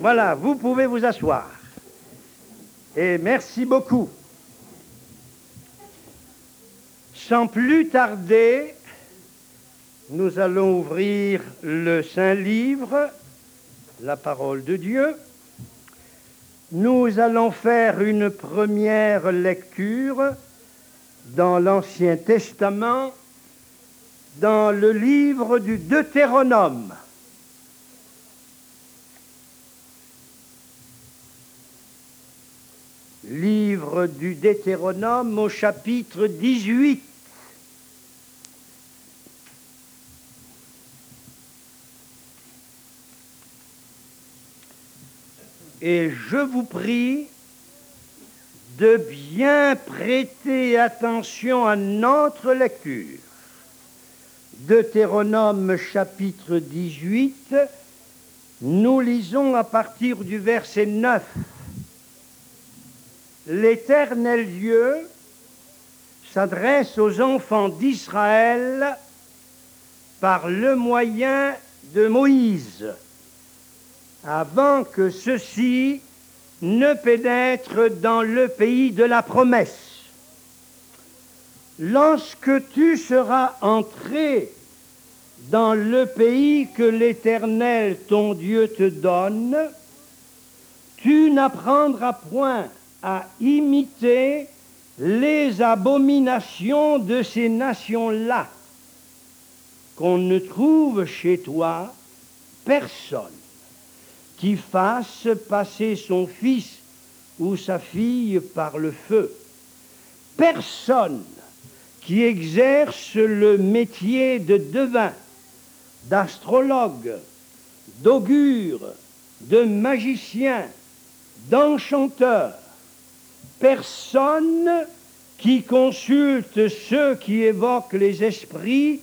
Voilà, vous pouvez vous asseoir. Et merci beaucoup. Sans plus tarder, nous allons ouvrir le Saint Livre, la parole de Dieu. Nous allons faire une première lecture dans l'Ancien Testament, dans le livre du Deutéronome. Livre du Deutéronome au chapitre 18. Et je vous prie de bien prêter attention à notre lecture. Deutéronome chapitre 18, nous lisons à partir du verset 9. L'Éternel Dieu s'adresse aux enfants d'Israël par le moyen de Moïse avant que ceux-ci ne pénètrent dans le pays de la promesse. Lorsque tu seras entré dans le pays que l'Éternel ton Dieu te donne, tu n'apprendras point à imiter les abominations de ces nations-là, qu'on ne trouve chez toi personne qui fasse passer son fils ou sa fille par le feu. Personne qui exerce le métier de devin, d'astrologue, d'augure, de magicien, d'enchanteur, personne qui consulte ceux qui évoquent les esprits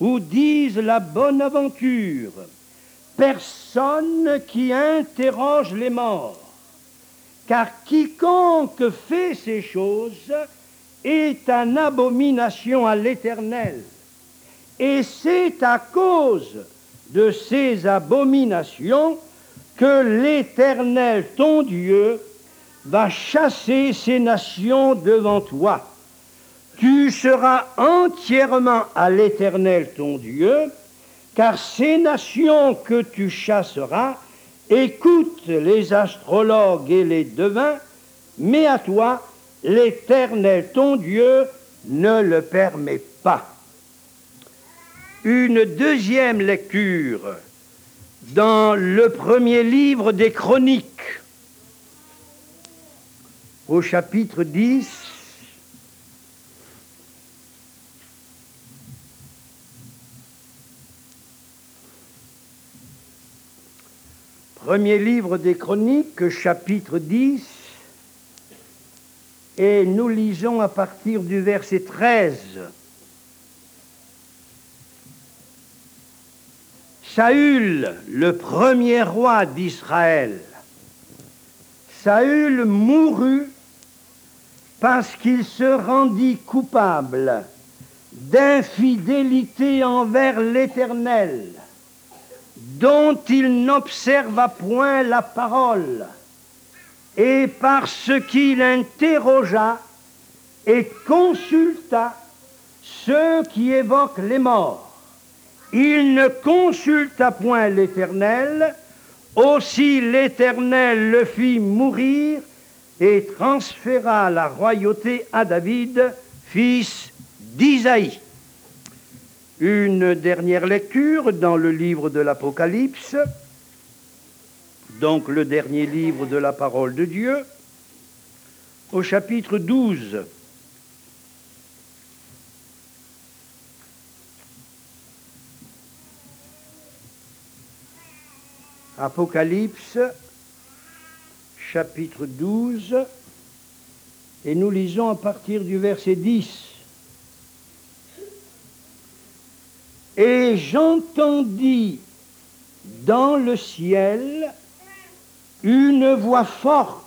ou disent la bonne aventure, personne qui interroge les morts, car quiconque fait ces choses est une abomination à l'Éternel. Et c'est à cause de ces abominations que l'Éternel, ton Dieu, va chasser ces nations devant toi. Tu seras entièrement à l'Éternel, ton Dieu, car ces nations que tu chasseras écoutent les astrologues et les devins, mais à toi, l'Éternel ton Dieu ne le permet pas. Une deuxième lecture dans le premier livre des Chroniques, au chapitre 10, Premier livre des Chroniques, chapitre 10, et nous lisons à partir du verset 13. Saül, le premier roi d'Israël, Saül mourut parce qu'il se rendit coupable d'infidélité envers l'Éternel dont il n'observa point la parole, et parce qu'il interrogea et consulta ceux qui évoquent les morts. Il ne consulta point l'Éternel, aussi l'Éternel le fit mourir et transféra la royauté à David, fils d'Isaïe. Une dernière lecture dans le livre de l'Apocalypse, donc le dernier livre de la parole de Dieu, au chapitre 12. Apocalypse, chapitre 12, et nous lisons à partir du verset 10. Et j'entendis dans le ciel une voix forte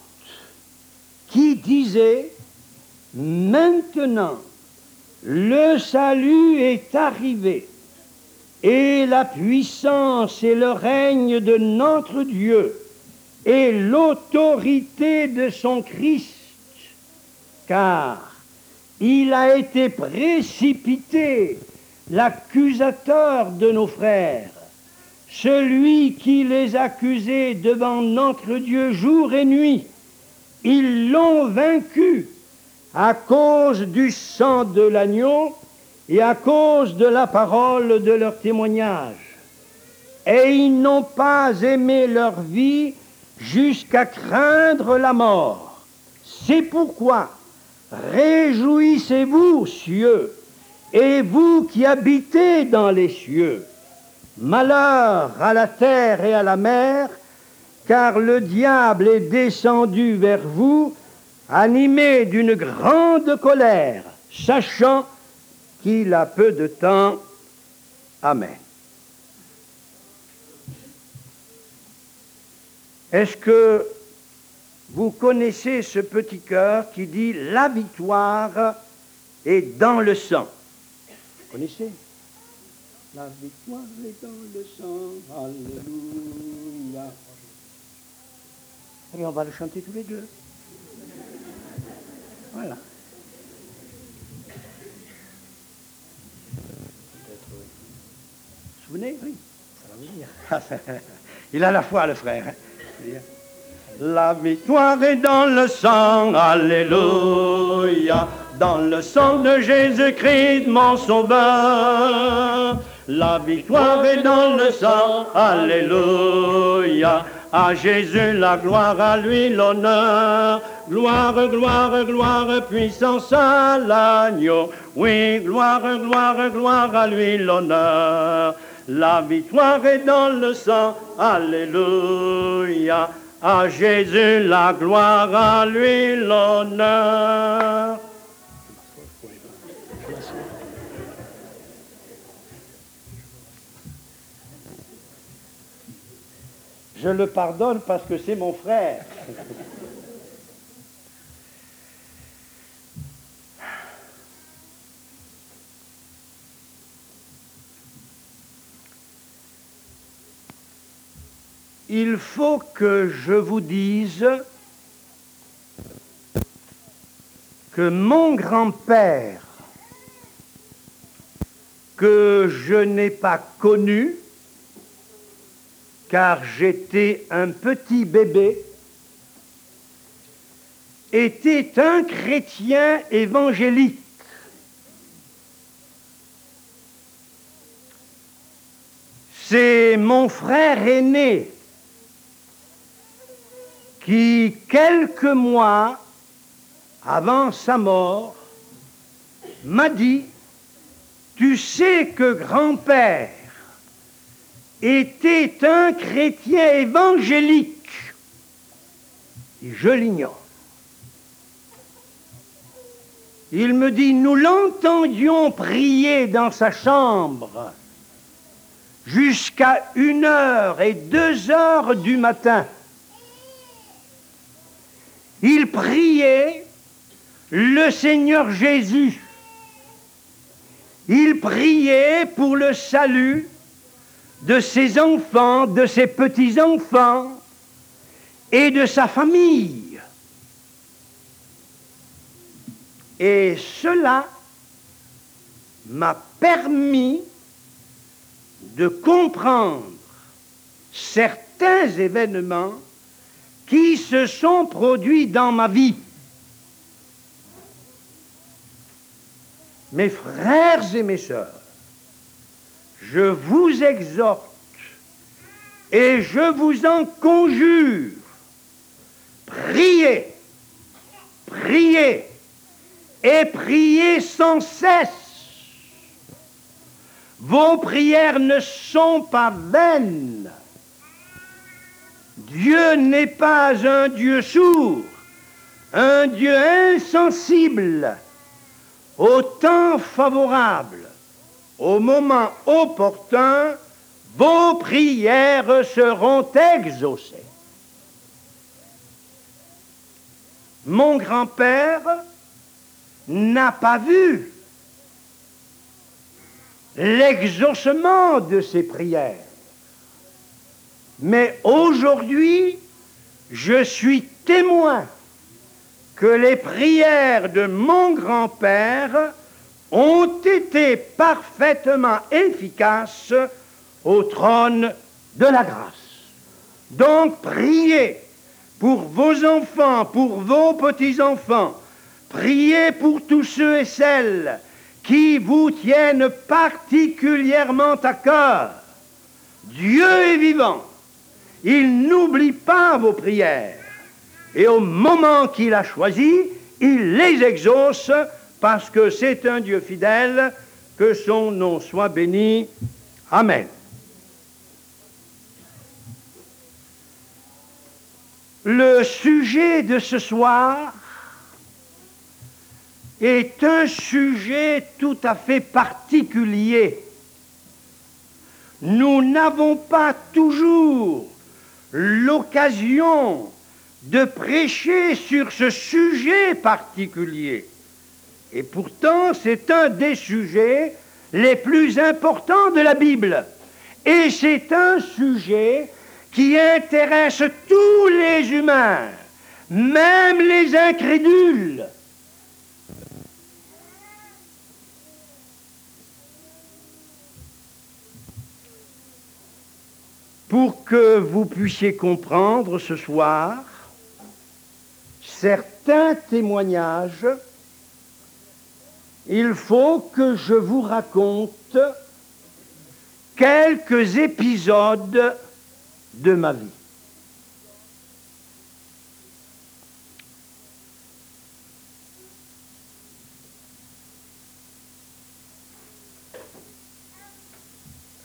qui disait, maintenant le salut est arrivé et la puissance et le règne de notre Dieu et l'autorité de son Christ, car il a été précipité, l'accusateur de nos frères, celui qui les accusait devant notre Dieu jour et nuit. Ils l'ont vaincu à cause du sang de l'agneau et à cause de la parole de leur témoignage. Et ils n'ont pas aimé leur vie jusqu'à craindre la mort. C'est pourquoi réjouissez-vous, cieux, et vous qui habitez dans les cieux. Malheur à la terre et à la mer, car le diable est descendu vers vous, animé d'une grande colère, sachant qu'il a peu de temps. Amen. Est-ce que vous connaissez ce petit cœur qui dit la victoire est dans le sang? Vous connaissez? La victoire est dans le sang. Alléluia. Allez, on va le chanter tous les deux. Voilà. Vous souvenez? Oui, ça va venir. Il a la foi, le frère. La victoire est dans le sang, Alléluia, dans le sang de Jésus-Christ, mon sauveur. La victoire est dans le sang, Alléluia. À Jésus la gloire, à lui l'honneur. Gloire, gloire, gloire, puissance à l'agneau. Oui, gloire, gloire, gloire, à lui l'honneur. La victoire est dans le sang, Alléluia. À Jésus la gloire, à lui l'honneur. Je le pardonne parce que c'est mon frère. Il faut que je vous dise que mon grand-père, que je n'ai pas connu, car j'étais un petit bébé, était un chrétien évangélique. C'est mon frère aîné qui, quelques mois avant sa mort, m'a dit, tu sais que grand-père était un chrétien évangélique. Et je l'ignore. Il me dit, nous l'entendions prier dans sa chambre jusqu'à une heure et deux heures du matin. Il priait le Seigneur Jésus. Il priait pour le salut de ses enfants, de ses petits-enfants et de sa famille. Et cela m'a permis de comprendre certains événements qui se sont produits dans ma vie. Mes frères et mes sœurs, je vous exhorte et je vous en conjure, priez, priez et priez sans cesse. Vos prières ne sont pas vaines. Dieu n'est pas un Dieu sourd, un Dieu insensible, au temps favorable, au moment opportun, vos prières seront exaucées. Mon grand-père n'a pas vu l'exaucement de ses prières. Mais aujourd'hui, je suis témoin que les prières de mon grand-père ont été parfaitement efficaces au trône de la grâce. Donc priez pour vos enfants, pour vos petits-enfants, priez pour tous ceux et celles qui vous tiennent particulièrement à cœur. Dieu est vivant. Il n'oublie pas vos prières. Et au moment qu'il a choisi, il les exauce parce que c'est un Dieu fidèle. Que son nom soit béni. Amen. Le sujet de ce soir est un sujet tout à fait particulier. Nous n'avons pas toujours l'occasion de prêcher sur ce sujet particulier. Et pourtant, c'est un des sujets les plus importants de la Bible. Et c'est un sujet qui intéresse tous les humains, même les incrédules. Pour que vous puissiez comprendre ce soir certains témoignages, il faut que je vous raconte quelques épisodes de ma vie.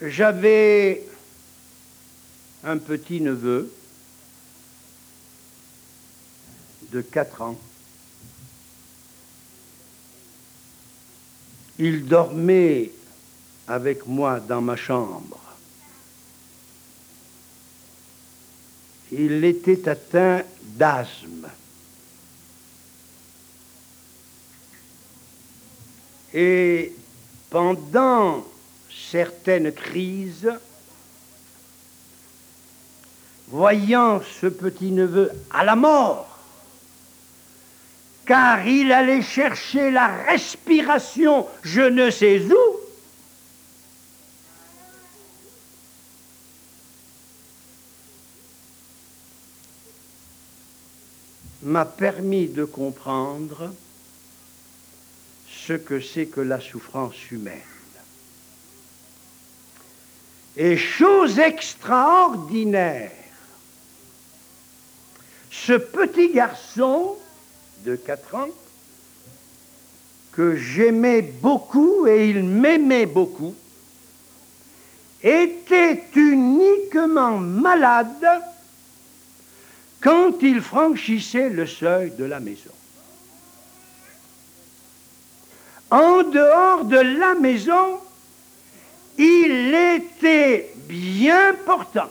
J'avais un petit neveu de 4 ans. Il dormait avec moi dans ma chambre. Il était atteint d'asthme. Et pendant certaines crises, voyant ce petit-neveu à la mort, car il allait chercher la respiration je ne sais où, m'a permis de comprendre ce que c'est que la souffrance humaine. Et chose extraordinaire, ce petit garçon de 4 ans, que j'aimais beaucoup et il m'aimait beaucoup, était uniquement malade quand il franchissait le seuil de la maison. En dehors de la maison, il était bien portant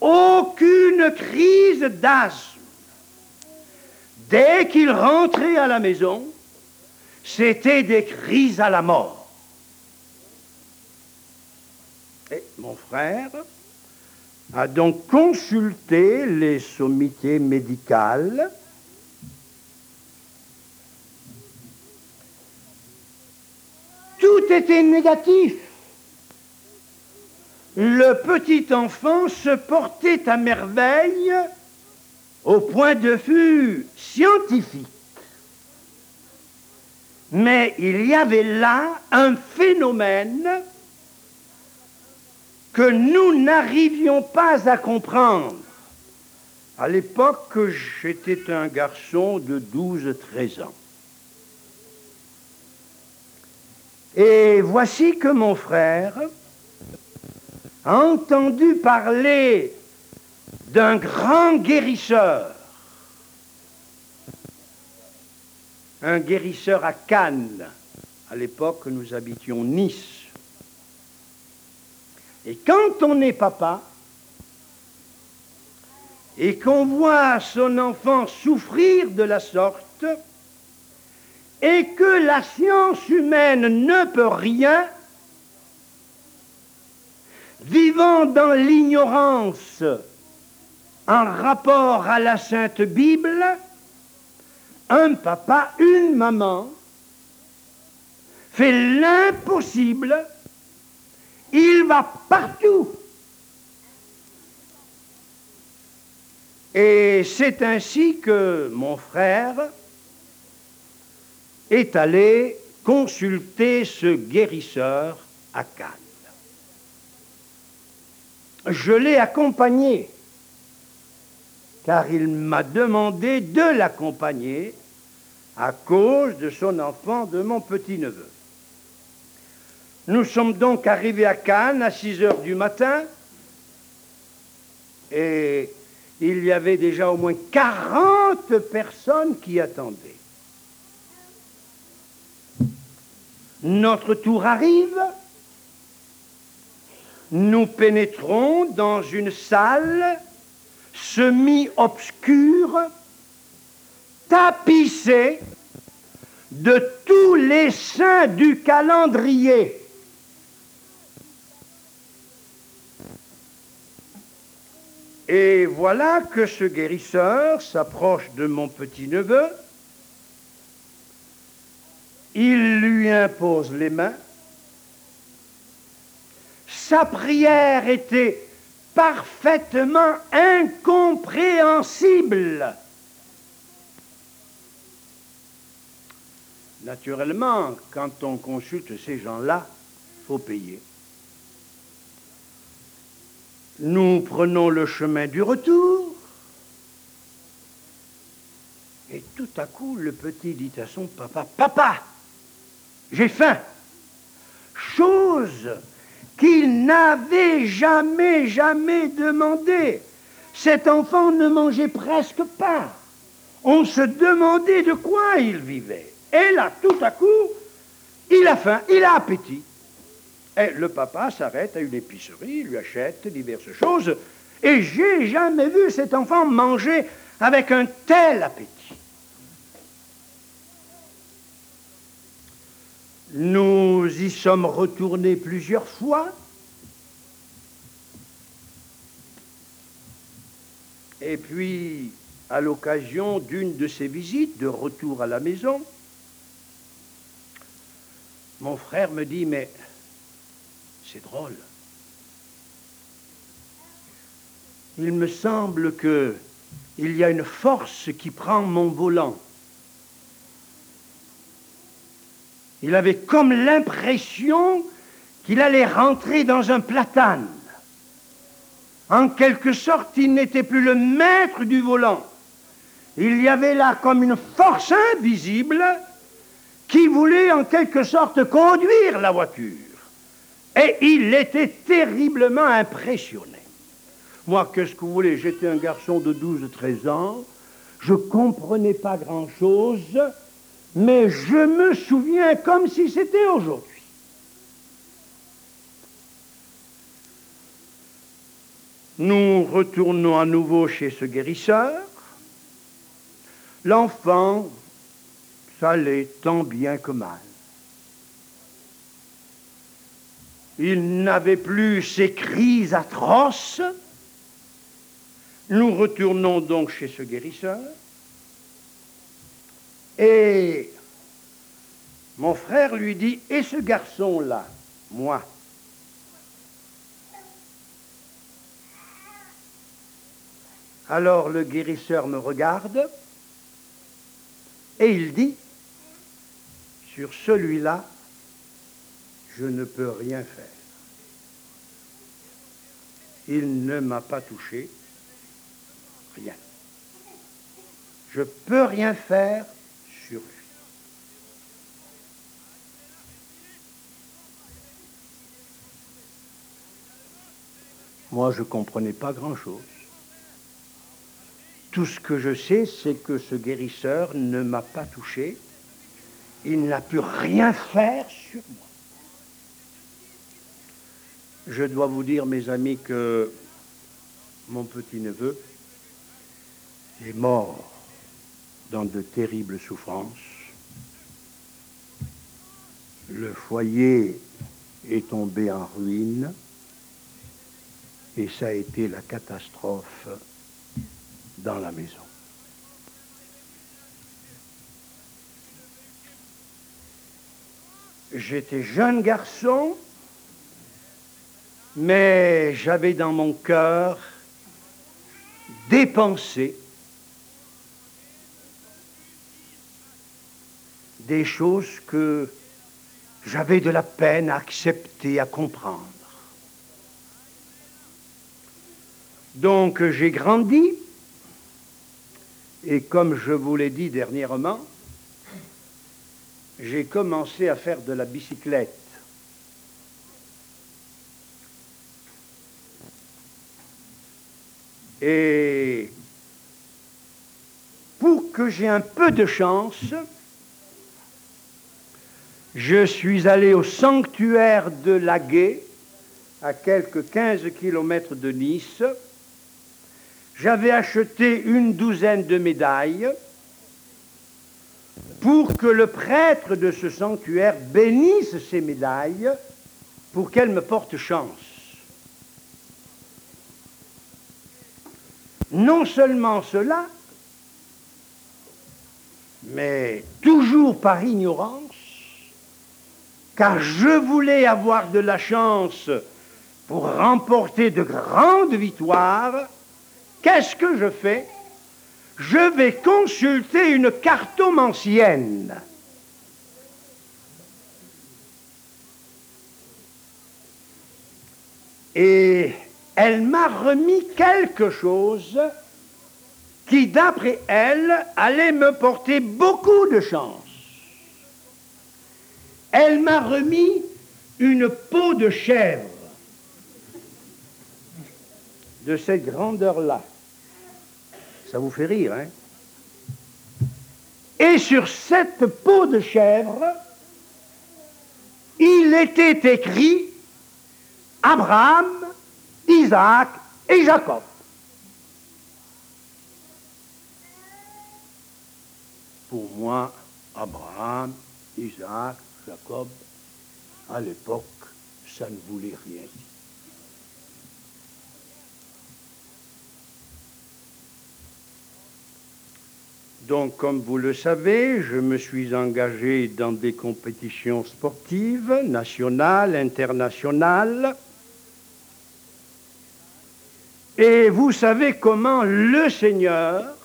aucune crise d'asthme. Dès qu'il rentrait à la maison, c'était des crises à la mort. Et mon frère a donc consulté les sommités médicales Tout était négatif le petit enfant se portait à merveille au point de vue scientifique. Mais il y avait là un phénomène que nous n'arrivions pas à comprendre. À l'époque, j'étais un garçon de 12-13 ans. Et voici que mon frère, entendu parler d'un grand guérisseur, un guérisseur à Cannes. À l'époque, nous habitions Nice. Et quand on est papa, et qu'on voit son enfant souffrir de la sorte, et que la science humaine ne peut rien, vivant dans l'ignorance en rapport à la Sainte Bible, un papa, une maman, fait l'impossible, il va partout. Et c'est ainsi que mon frère est allé consulter ce guérisseur à Cannes. Je l'ai accompagné, car il m'a demandé de l'accompagner à cause de son enfant, de mon petit-neveu. Nous sommes donc arrivés à Cannes à 6 heures du matin et il y avait déjà au moins 40 personnes qui attendaient. Notre tour arrive, nous pénétrons dans une salle semi-obscure, tapissée de tous les saints du calendrier. Et voilà que ce guérisseur s'approche de mon petit-neveu, il lui impose les mains, sa prière était parfaitement incompréhensible. Naturellement, quand on consulte ces gens-là, il faut payer. Nous prenons le chemin du retour. Et tout à coup, le petit dit à son papa, Papa, j'ai faim. Chose qu'il n'avait jamais, jamais demandé. Cet enfant ne mangeait presque pas. On se demandait de quoi il vivait. Et là, tout à coup, il a faim, il a appétit. Et le papa s'arrête à une épicerie, lui achète diverses choses, et j'ai jamais vu cet enfant manger avec un tel appétit. Nous y sommes retournés plusieurs fois. Et puis, à l'occasion d'une de ces visites de retour à la maison, mon frère me dit, mais c'est drôle. Il me semble que il y a une force qui prend mon volant. Il avait comme l'impression qu'il allait rentrer dans un platane. En quelque sorte, il n'était plus le maître du volant. Il y avait là comme une force invisible qui voulait en quelque sorte conduire la voiture. Et il était terriblement impressionné. Moi, qu'est-ce que vous voulez? J'étais un garçon de 12-13 ans, je ne comprenais pas grand-chose, mais je me souviens comme si c'était aujourd'hui. Nous retournons à nouveau chez ce guérisseur. L'enfant, ça allait tant bien que mal. Il n'avait plus ces crises atroces. Nous retournons donc chez ce guérisseur. Et mon frère lui dit, et ce garçon-là, moi, Alors le guérisseur me regarde et il dit, sur celui-là, je ne peux rien faire. Il ne m'a pas touché, rien. Je peux rien faire sur lui. Moi, je ne comprenais pas grand-chose. Tout ce que je sais, c'est que ce guérisseur ne m'a pas touché. Il n'a pu rien faire sur moi. Je dois vous dire, mes amis, que mon petit-neveu est mort dans de terribles souffrances. Le foyer est tombé en ruine et ça a été la catastrophe dans la maison. J'étais jeune garçon, mais j'avais dans mon cœur dépensé des choses que j'avais de la peine à accepter, à comprendre. Donc j'ai grandi, et comme je vous l'ai dit dernièrement, j'ai commencé à faire de la bicyclette. Et pour que j'ai un peu de chance, je suis allé au sanctuaire de Laguet, à quelques 15 kilomètres de Nice. J'avais acheté une douzaine de médailles pour que le prêtre de ce sanctuaire bénisse ces médailles pour qu'elles me portent chance. Non seulement cela, mais toujours par ignorance, car je voulais avoir de la chance pour remporter de grandes victoires, qu'est-ce que je fais? Je vais consulter une cartomancienne. Et elle m'a remis quelque chose qui, d'après elle, allait me porter beaucoup de chance elle m'a remis une peau de chèvre de cette grandeur-là. Vous fait rire, hein Et sur cette peau de chèvre, il était écrit Abraham, Isaac et Jacob. Pour moi, Abraham, Isaac, Jacob, à l'époque, ça ne voulait rien dire. Donc, comme vous le savez, je me suis engagé dans des compétitions sportives, nationales, internationales. Et vous savez comment le Seigneur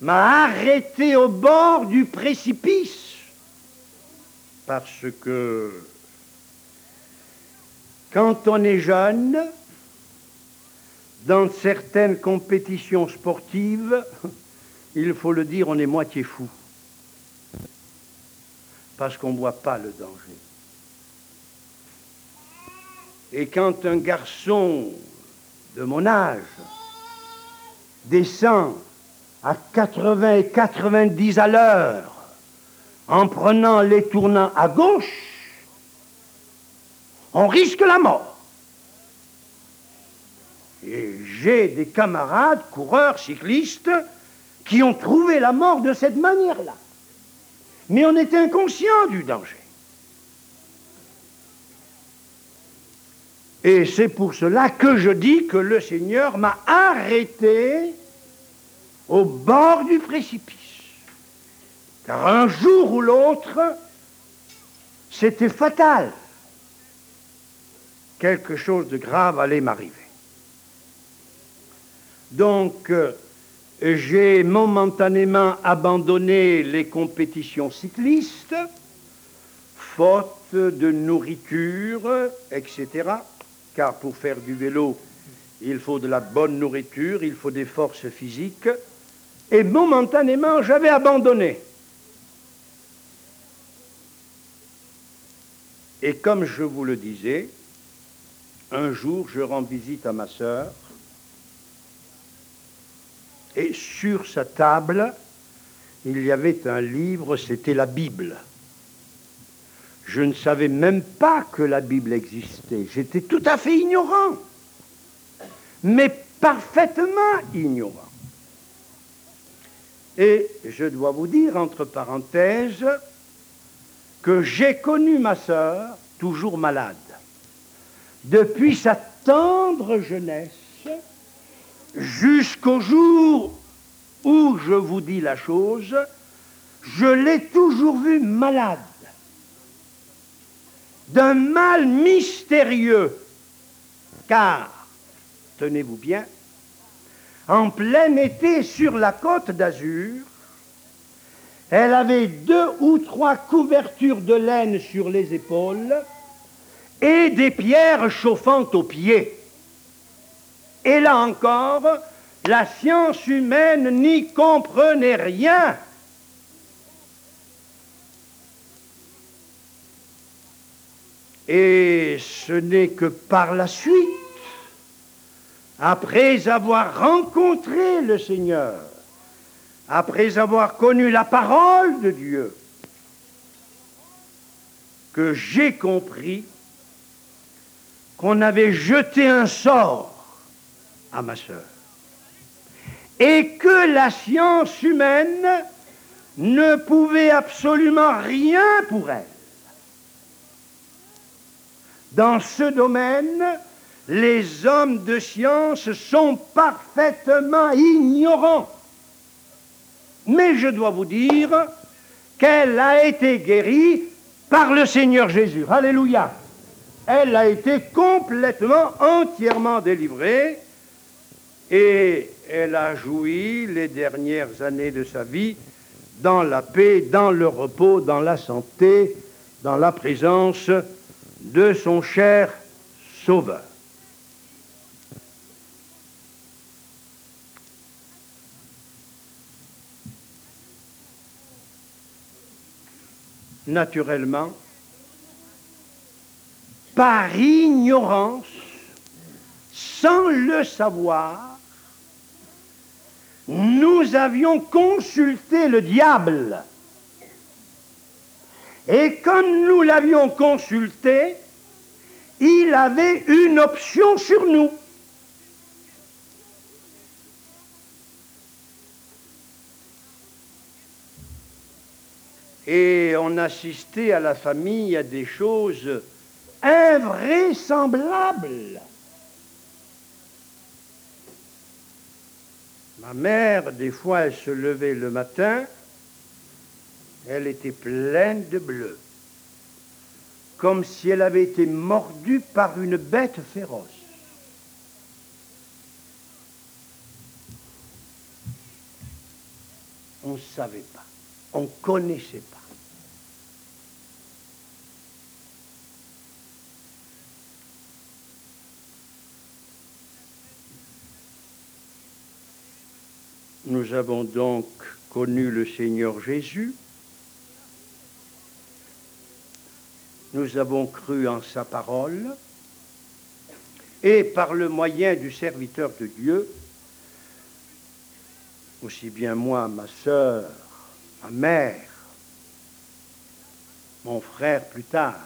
m'a arrêté au bord du précipice parce que quand on est jeune, dans certaines compétitions sportives, il faut le dire, on est moitié fou. Parce qu'on ne voit pas le danger. Et quand un garçon de mon âge descend à 80 et 90 à l'heure, en prenant les tournants à gauche, on risque la mort. Et j'ai des camarades, coureurs, cyclistes, qui ont trouvé la mort de cette manière-là. Mais on est inconscient du danger. Et c'est pour cela que je dis que le Seigneur m'a arrêté au bord du précipice. Car un jour ou l'autre, c'était fatal. Quelque chose de grave allait m'arriver. Donc, euh, j'ai momentanément abandonné les compétitions cyclistes, faute de nourriture, etc. Car pour faire du vélo, il faut de la bonne nourriture, il faut des forces physiques. Et momentanément, j'avais abandonné. Et comme je vous le disais, un jour, je rends visite à ma sœur, et sur sa table, il y avait un livre, c'était la Bible. Je ne savais même pas que la Bible existait. J'étais tout à fait ignorant, mais parfaitement ignorant. Et je dois vous dire, entre parenthèses, que j'ai connu ma sœur toujours malade. Depuis sa tendre jeunesse jusqu'au jour où je vous dis la chose, je l'ai toujours vu malade, d'un mal mystérieux, car, tenez-vous bien, en plein été sur la côte d'Azur, elle avait deux ou trois couvertures de laine sur les épaules et des pierres chauffant aux pieds. Et là encore, la science humaine n'y comprenait rien. Et ce n'est que par la suite, après avoir rencontré le Seigneur, après avoir connu la parole de Dieu, que j'ai compris qu'on avait jeté un sort à ma sœur et que la science humaine ne pouvait absolument rien pour elle. Dans ce domaine, les hommes de science sont parfaitement ignorants. Mais je dois vous dire qu'elle a été guérie par le Seigneur Jésus. Alléluia. Elle a été complètement, entièrement délivrée et elle a joui les dernières années de sa vie dans la paix, dans le repos, dans la santé, dans la présence de son cher Sauveur. Naturellement, par ignorance, sans le savoir, nous avions consulté le diable. Et comme nous l'avions consulté, il avait une option sur nous. Et on assistait à la famille à des choses invraisemblables. Ma mère, des fois, elle se levait le matin, elle était pleine de bleu, comme si elle avait été mordue par une bête féroce. On ne savait pas, on ne connaissait pas. Nous avons donc connu le Seigneur Jésus. Nous avons cru en sa parole. Et par le moyen du serviteur de Dieu, aussi bien moi, ma sœur, ma mère, mon frère plus tard,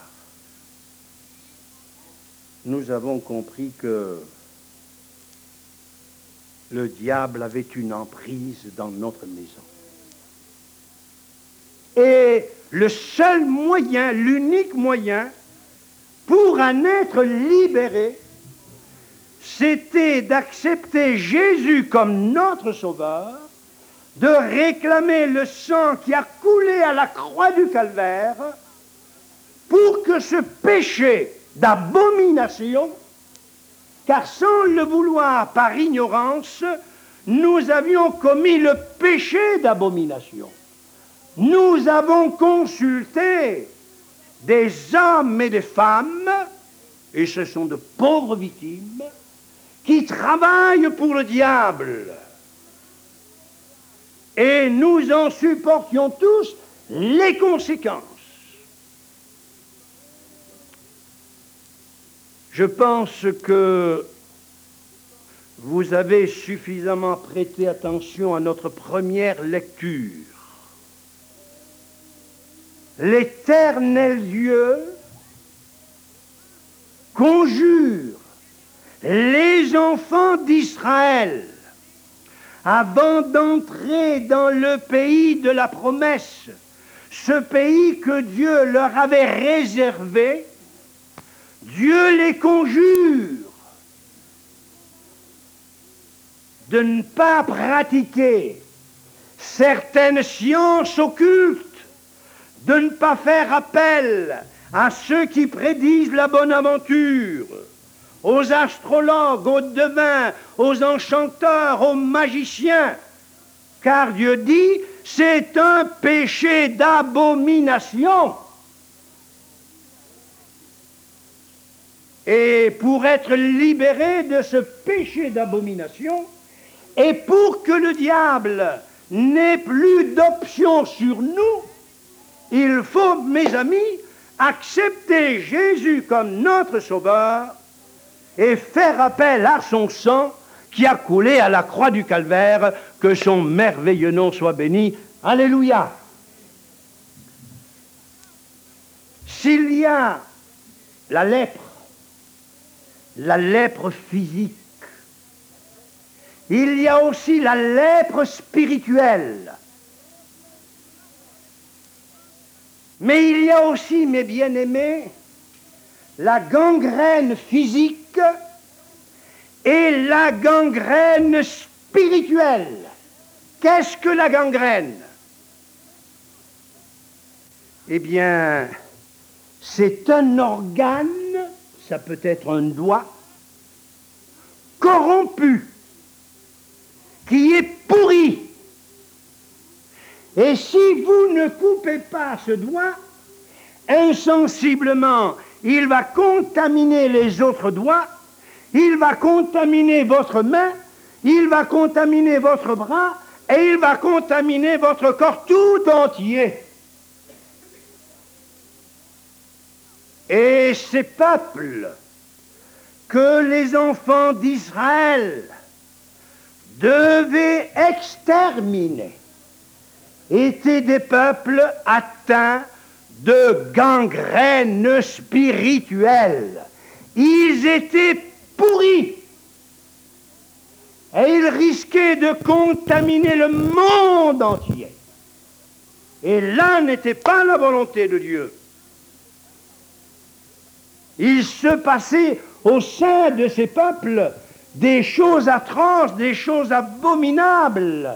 nous avons compris que le diable avait une emprise dans notre maison. Et le seul moyen, l'unique moyen pour en être libéré, c'était d'accepter Jésus comme notre sauveur, de réclamer le sang qui a coulé à la croix du calvaire, pour que ce péché d'abomination car sans le vouloir par ignorance, nous avions commis le péché d'abomination. Nous avons consulté des hommes et des femmes, et ce sont de pauvres victimes, qui travaillent pour le diable. Et nous en supportions tous les conséquences. Je pense que vous avez suffisamment prêté attention à notre première lecture. L'éternel Dieu conjure les enfants d'Israël avant d'entrer dans le pays de la promesse, ce pays que Dieu leur avait réservé Dieu les conjure de ne pas pratiquer certaines sciences occultes, de ne pas faire appel à ceux qui prédisent la bonne aventure, aux astrologues, aux devins, aux enchanteurs, aux magiciens, car Dieu dit, c'est un péché d'abomination. Et pour être libéré de ce péché d'abomination, et pour que le diable n'ait plus d'option sur nous, il faut, mes amis, accepter Jésus comme notre sauveur et faire appel à son sang qui a coulé à la croix du calvaire, que son merveilleux nom soit béni. Alléluia. S'il y a la lèpre, la lèpre physique, il y a aussi la lèpre spirituelle. Mais il y a aussi, mes bien-aimés, la gangrène physique et la gangrène spirituelle. Qu'est-ce que la gangrène? Eh bien, c'est un organe, ça peut être un doigt, corrompu, qui est pourri. Et si vous ne coupez pas ce doigt, insensiblement, il va contaminer les autres doigts, il va contaminer votre main, il va contaminer votre bras, et il va contaminer votre corps tout entier. Et ces peuples que les enfants d'Israël devaient exterminer étaient des peuples atteints de gangrène spirituelle. Ils étaient pourris. Et ils risquaient de contaminer le monde entier. Et là n'était pas la volonté de Dieu. Il se passait au sein de ces peuples des choses atroces, des choses abominables.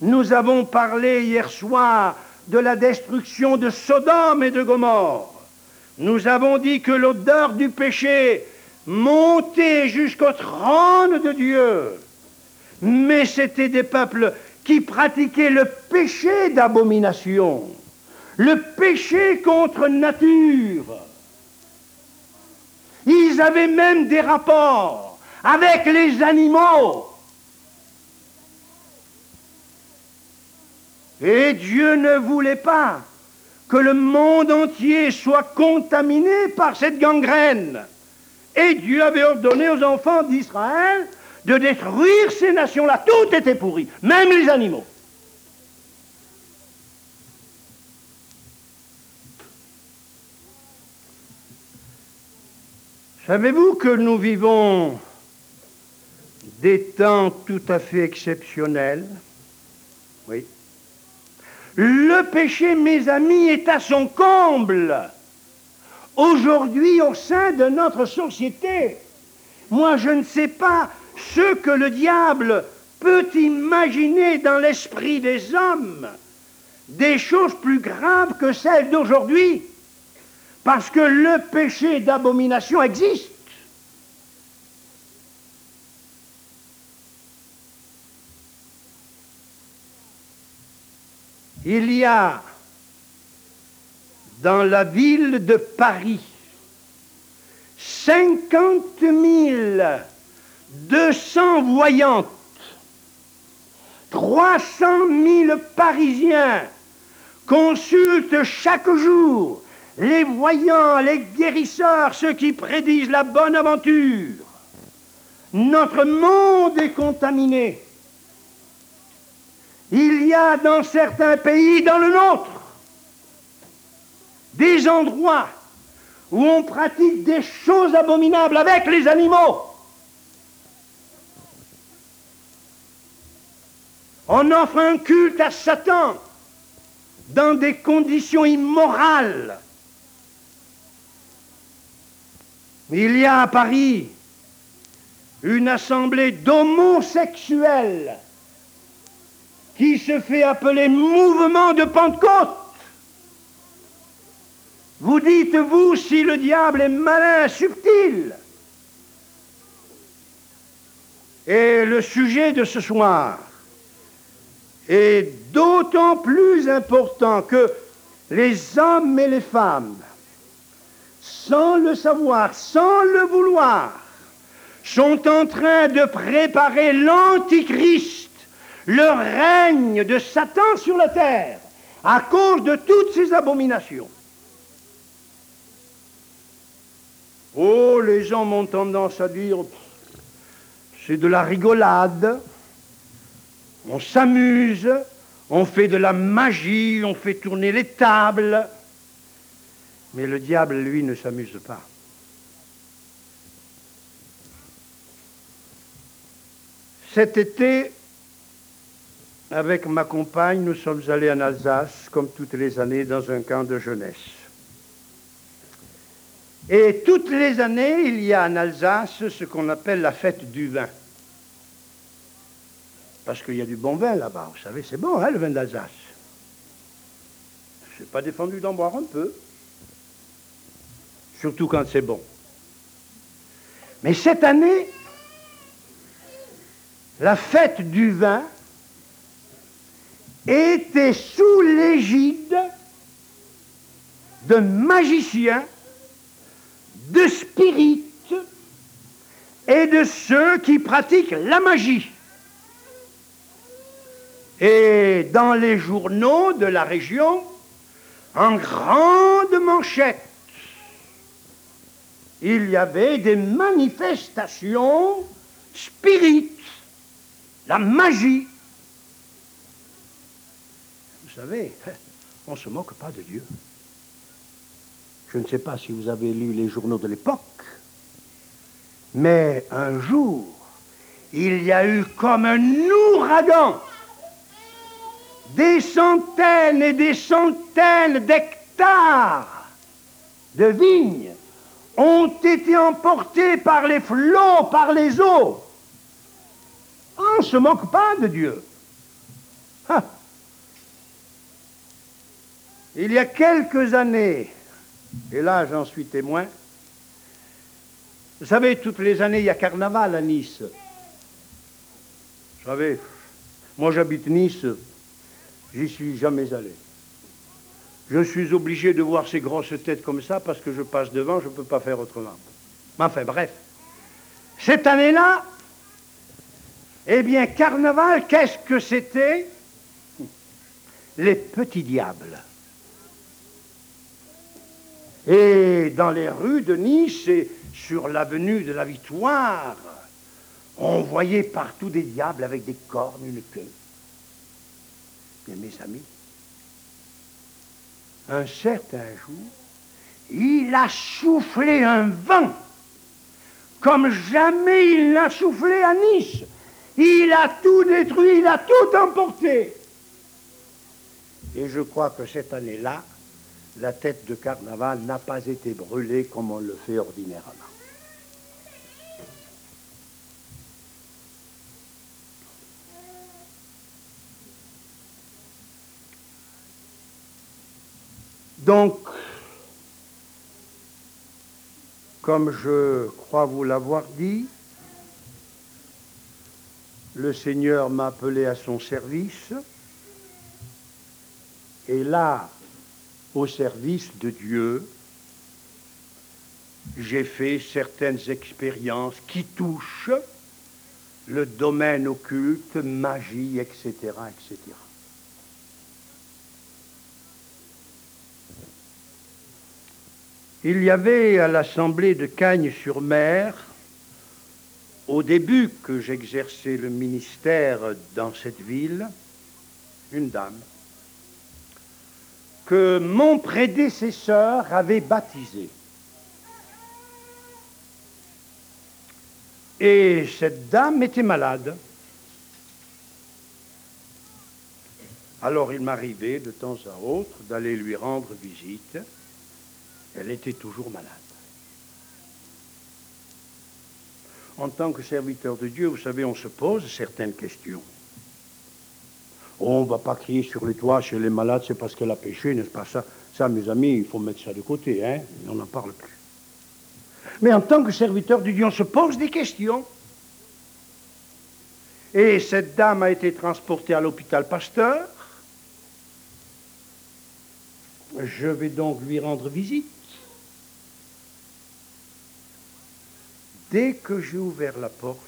Nous avons parlé hier soir de la destruction de Sodome et de Gomorre. Nous avons dit que l'odeur du péché montait jusqu'au trône de Dieu. Mais c'étaient des peuples qui pratiquaient le péché d'abomination, le péché contre nature. Ils avaient même des rapports avec les animaux. Et Dieu ne voulait pas que le monde entier soit contaminé par cette gangrène. Et Dieu avait ordonné aux enfants d'Israël de détruire ces nations-là. Tout était pourri, même les animaux. Savez-vous que nous vivons des temps tout à fait exceptionnels? Oui. Le péché, mes amis, est à son comble. Aujourd'hui, au sein de notre société, moi je ne sais pas ce que le diable peut imaginer dans l'esprit des hommes, des choses plus graves que celles d'aujourd'hui, parce que le péché d'abomination existe. Il y a dans la ville de Paris 50 200 voyantes, 300 000 Parisiens consultent chaque jour les voyants, les guérisseurs, ceux qui prédisent la bonne aventure. Notre monde est contaminé. Il y a dans certains pays, dans le nôtre, des endroits où on pratique des choses abominables avec les animaux. On offre un culte à Satan dans des conditions immorales. Il y a à Paris une assemblée d'homosexuels qui se fait appeler mouvement de Pentecôte. Vous dites-vous si le diable est malin, subtil Et le sujet de ce soir est d'autant plus important que les hommes et les femmes, sans le savoir, sans le vouloir, sont en train de préparer l'antichrist, le règne de Satan sur la terre, à cause de toutes ces abominations. Oh, les gens ont tendance à dire, c'est de la rigolade, on s'amuse, on fait de la magie, on fait tourner les tables. Mais le diable, lui, ne s'amuse pas. Cet été, avec ma compagne, nous sommes allés en Alsace, comme toutes les années, dans un camp de jeunesse. Et toutes les années, il y a en Alsace ce qu'on appelle la fête du vin. Parce qu'il y a du bon vin là-bas, vous savez, c'est bon, hein, le vin d'Alsace. C'est pas défendu d'en boire un peu. Surtout quand c'est bon. Mais cette année, la fête du vin était sous l'égide de magiciens de spirites et de ceux qui pratiquent la magie. Et dans les journaux de la région, en grande manchette, il y avait des manifestations spirites, la magie. Vous savez, on ne se moque pas de Dieu. Je ne sais pas si vous avez lu les journaux de l'époque, mais un jour, il y a eu comme un ouragan, des centaines et des centaines d'hectares de vignes ont été emportés par les flots, par les eaux. On ne se moque pas de Dieu. Il y a quelques années, et là, j'en suis témoin. Vous savez, toutes les années, il y a carnaval à Nice. Vous savez, moi j'habite Nice, j'y suis jamais allé. Je suis obligé de voir ces grosses têtes comme ça parce que je passe devant, je ne peux pas faire autrement. Enfin, bref. Cette année-là, eh bien, carnaval, qu'est-ce que c'était? Les petits diables. Et dans les rues de Nice et sur l'avenue de la Victoire, on voyait partout des diables avec des cornes, une queue. Mais mes amis, un certain jour, il a soufflé un vent comme jamais il n'a soufflé à Nice. Il a tout détruit, il a tout emporté. Et je crois que cette année-là, la tête de carnaval n'a pas été brûlée comme on le fait ordinairement. Donc, comme je crois vous l'avoir dit, le Seigneur m'a appelé à son service, et là, au service de Dieu, j'ai fait certaines expériences qui touchent le domaine occulte, magie, etc., etc. Il y avait à l'Assemblée de Cagnes-sur-Mer, au début que j'exerçais le ministère dans cette ville, une dame que mon prédécesseur avait baptisé. Et cette dame était malade. Alors il m'arrivait de temps à autre d'aller lui rendre visite. Elle était toujours malade. En tant que serviteur de Dieu, vous savez, on se pose certaines questions. on ne va pas crier sur les toits chez les malades, c'est parce qu'elle a péché, n'est-ce pas ça? Ça, mes amis, il faut mettre ça de côté, hein on n'en parle plus. Mais en tant que serviteur de Dieu, on se pose des questions. Et cette dame a été transportée à l'hôpital Pasteur. Je vais donc lui rendre visite. Dès que j'ai ouvert la porte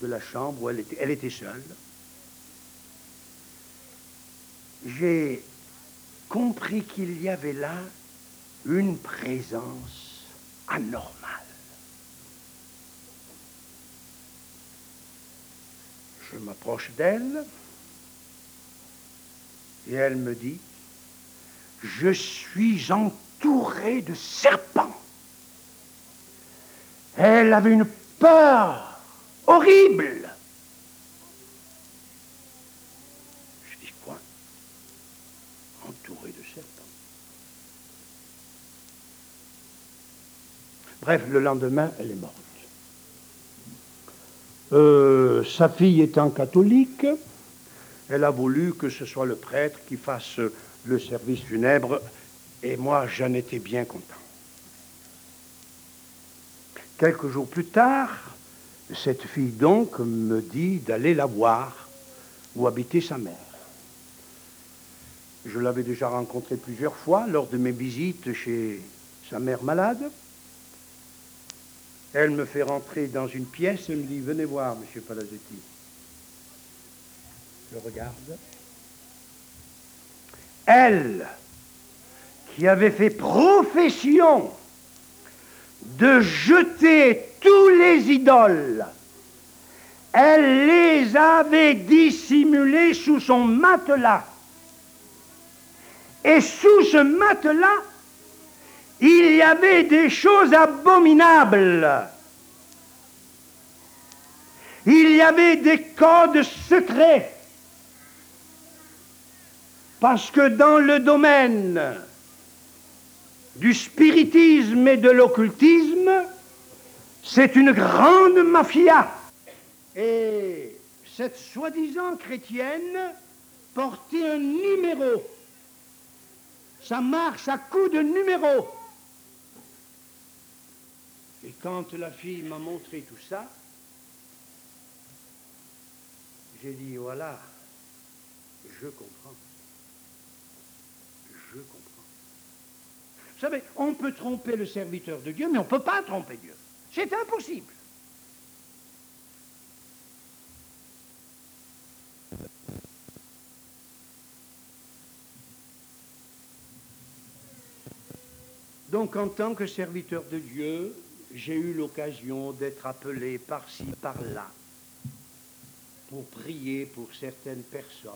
de la chambre où elle était, seule, j'ai compris qu'il y avait là une présence anormale. Je m'approche d'elle et elle me dit, je suis entouré de serpents. Elle avait une peur horrible. Je dis quoi? Entouré de serpents. Bref, le lendemain, elle est morte. Euh, sa fille étant catholique, elle a voulu que ce soit le prêtre qui fasse le service funèbre, et moi j'en étais bien content. Quelques jours plus tard, cette fille donc me dit d'aller la voir où habitait sa mère. Je l'avais déjà rencontrée plusieurs fois lors de mes visites chez sa mère malade. Elle me fait rentrer dans une pièce et me dit Venez voir, monsieur Palazzetti. Je regarde. Elle, qui avait fait profession de jeter tous les idoles, elle les avait dissimulés sous son matelas. Et sous ce matelas, il y avait des choses abominables. Il y avait des codes secrets. Parce que dans le domaine du spiritisme et de l'occultisme, c'est une grande mafia. Et cette soi-disant chrétienne portait un numéro. Ça marche à coup de numéro. Et quand la fille m'a montré tout ça, j'ai dit, voilà, je comprends. Je comprends. Vous savez, on peut tromper le serviteur de Dieu, mais on ne peut pas tromper Dieu. C'est impossible. Donc en tant que serviteur de Dieu, j'ai eu l'occasion d'être appelé par-ci, par-là, pour prier pour certaines personnes.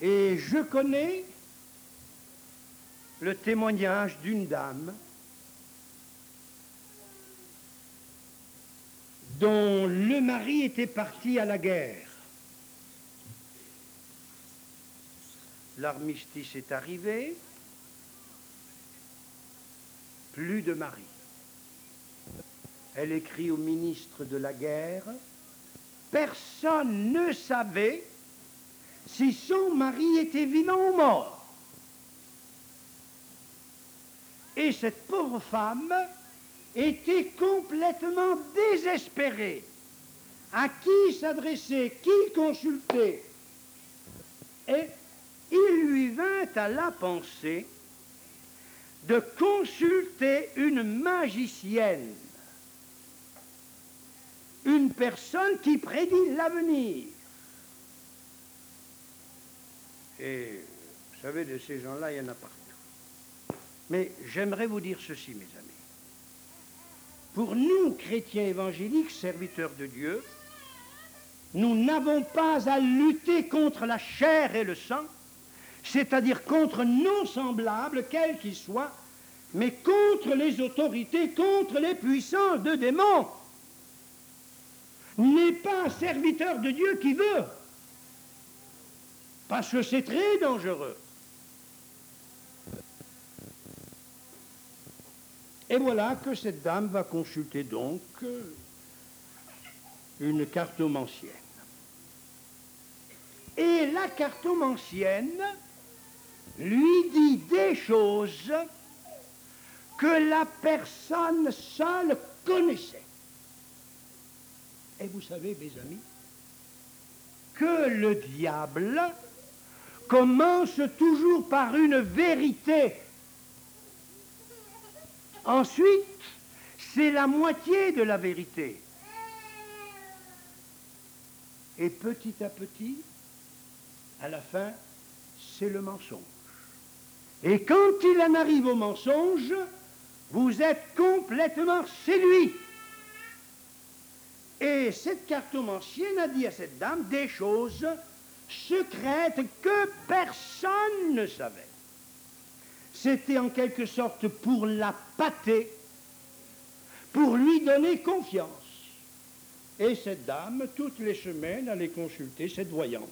Et je connais le témoignage d'une dame dont le mari était parti à la guerre. L'armistice est arrivé, plus de mari. Elle écrit au ministre de la guerre, personne ne savait si son mari était vivant ou mort. Et cette pauvre femme était complètement désespérée. À qui s'adresser, qui consulter? Et il lui vint à la pensée de consulter une magicienne, une personne qui prédit l'avenir. Et vous savez, de ces gens-là, il y en a partout. Mais j'aimerais vous dire ceci, mes amis. Pour nous, chrétiens évangéliques, serviteurs de Dieu, nous n'avons pas à lutter contre la chair et le sang, c'est-à-dire contre nos semblables, quels qu'ils soient, mais contre les autorités, contre les puissances de démons. N'est pas un serviteur de Dieu qui veut, parce que c'est très dangereux. Et voilà que cette dame va consulter donc euh, une cartomancienne. Et la cartomancienne lui dit des choses que la personne seule connaissait. Et vous savez, mes amis, que le diable commence toujours par une vérité. Ensuite, c'est la moitié de la vérité. Et petit à petit, à la fin, c'est le mensonge. Et quand il en arrive au mensonge, vous êtes complètement séduit. Et cette cartomancienne a dit à cette dame des choses secrètes que personne ne savait. C'était en quelque sorte pour la pâter, pour lui donner confiance. Et cette dame, toutes les semaines, allait consulter cette voyante.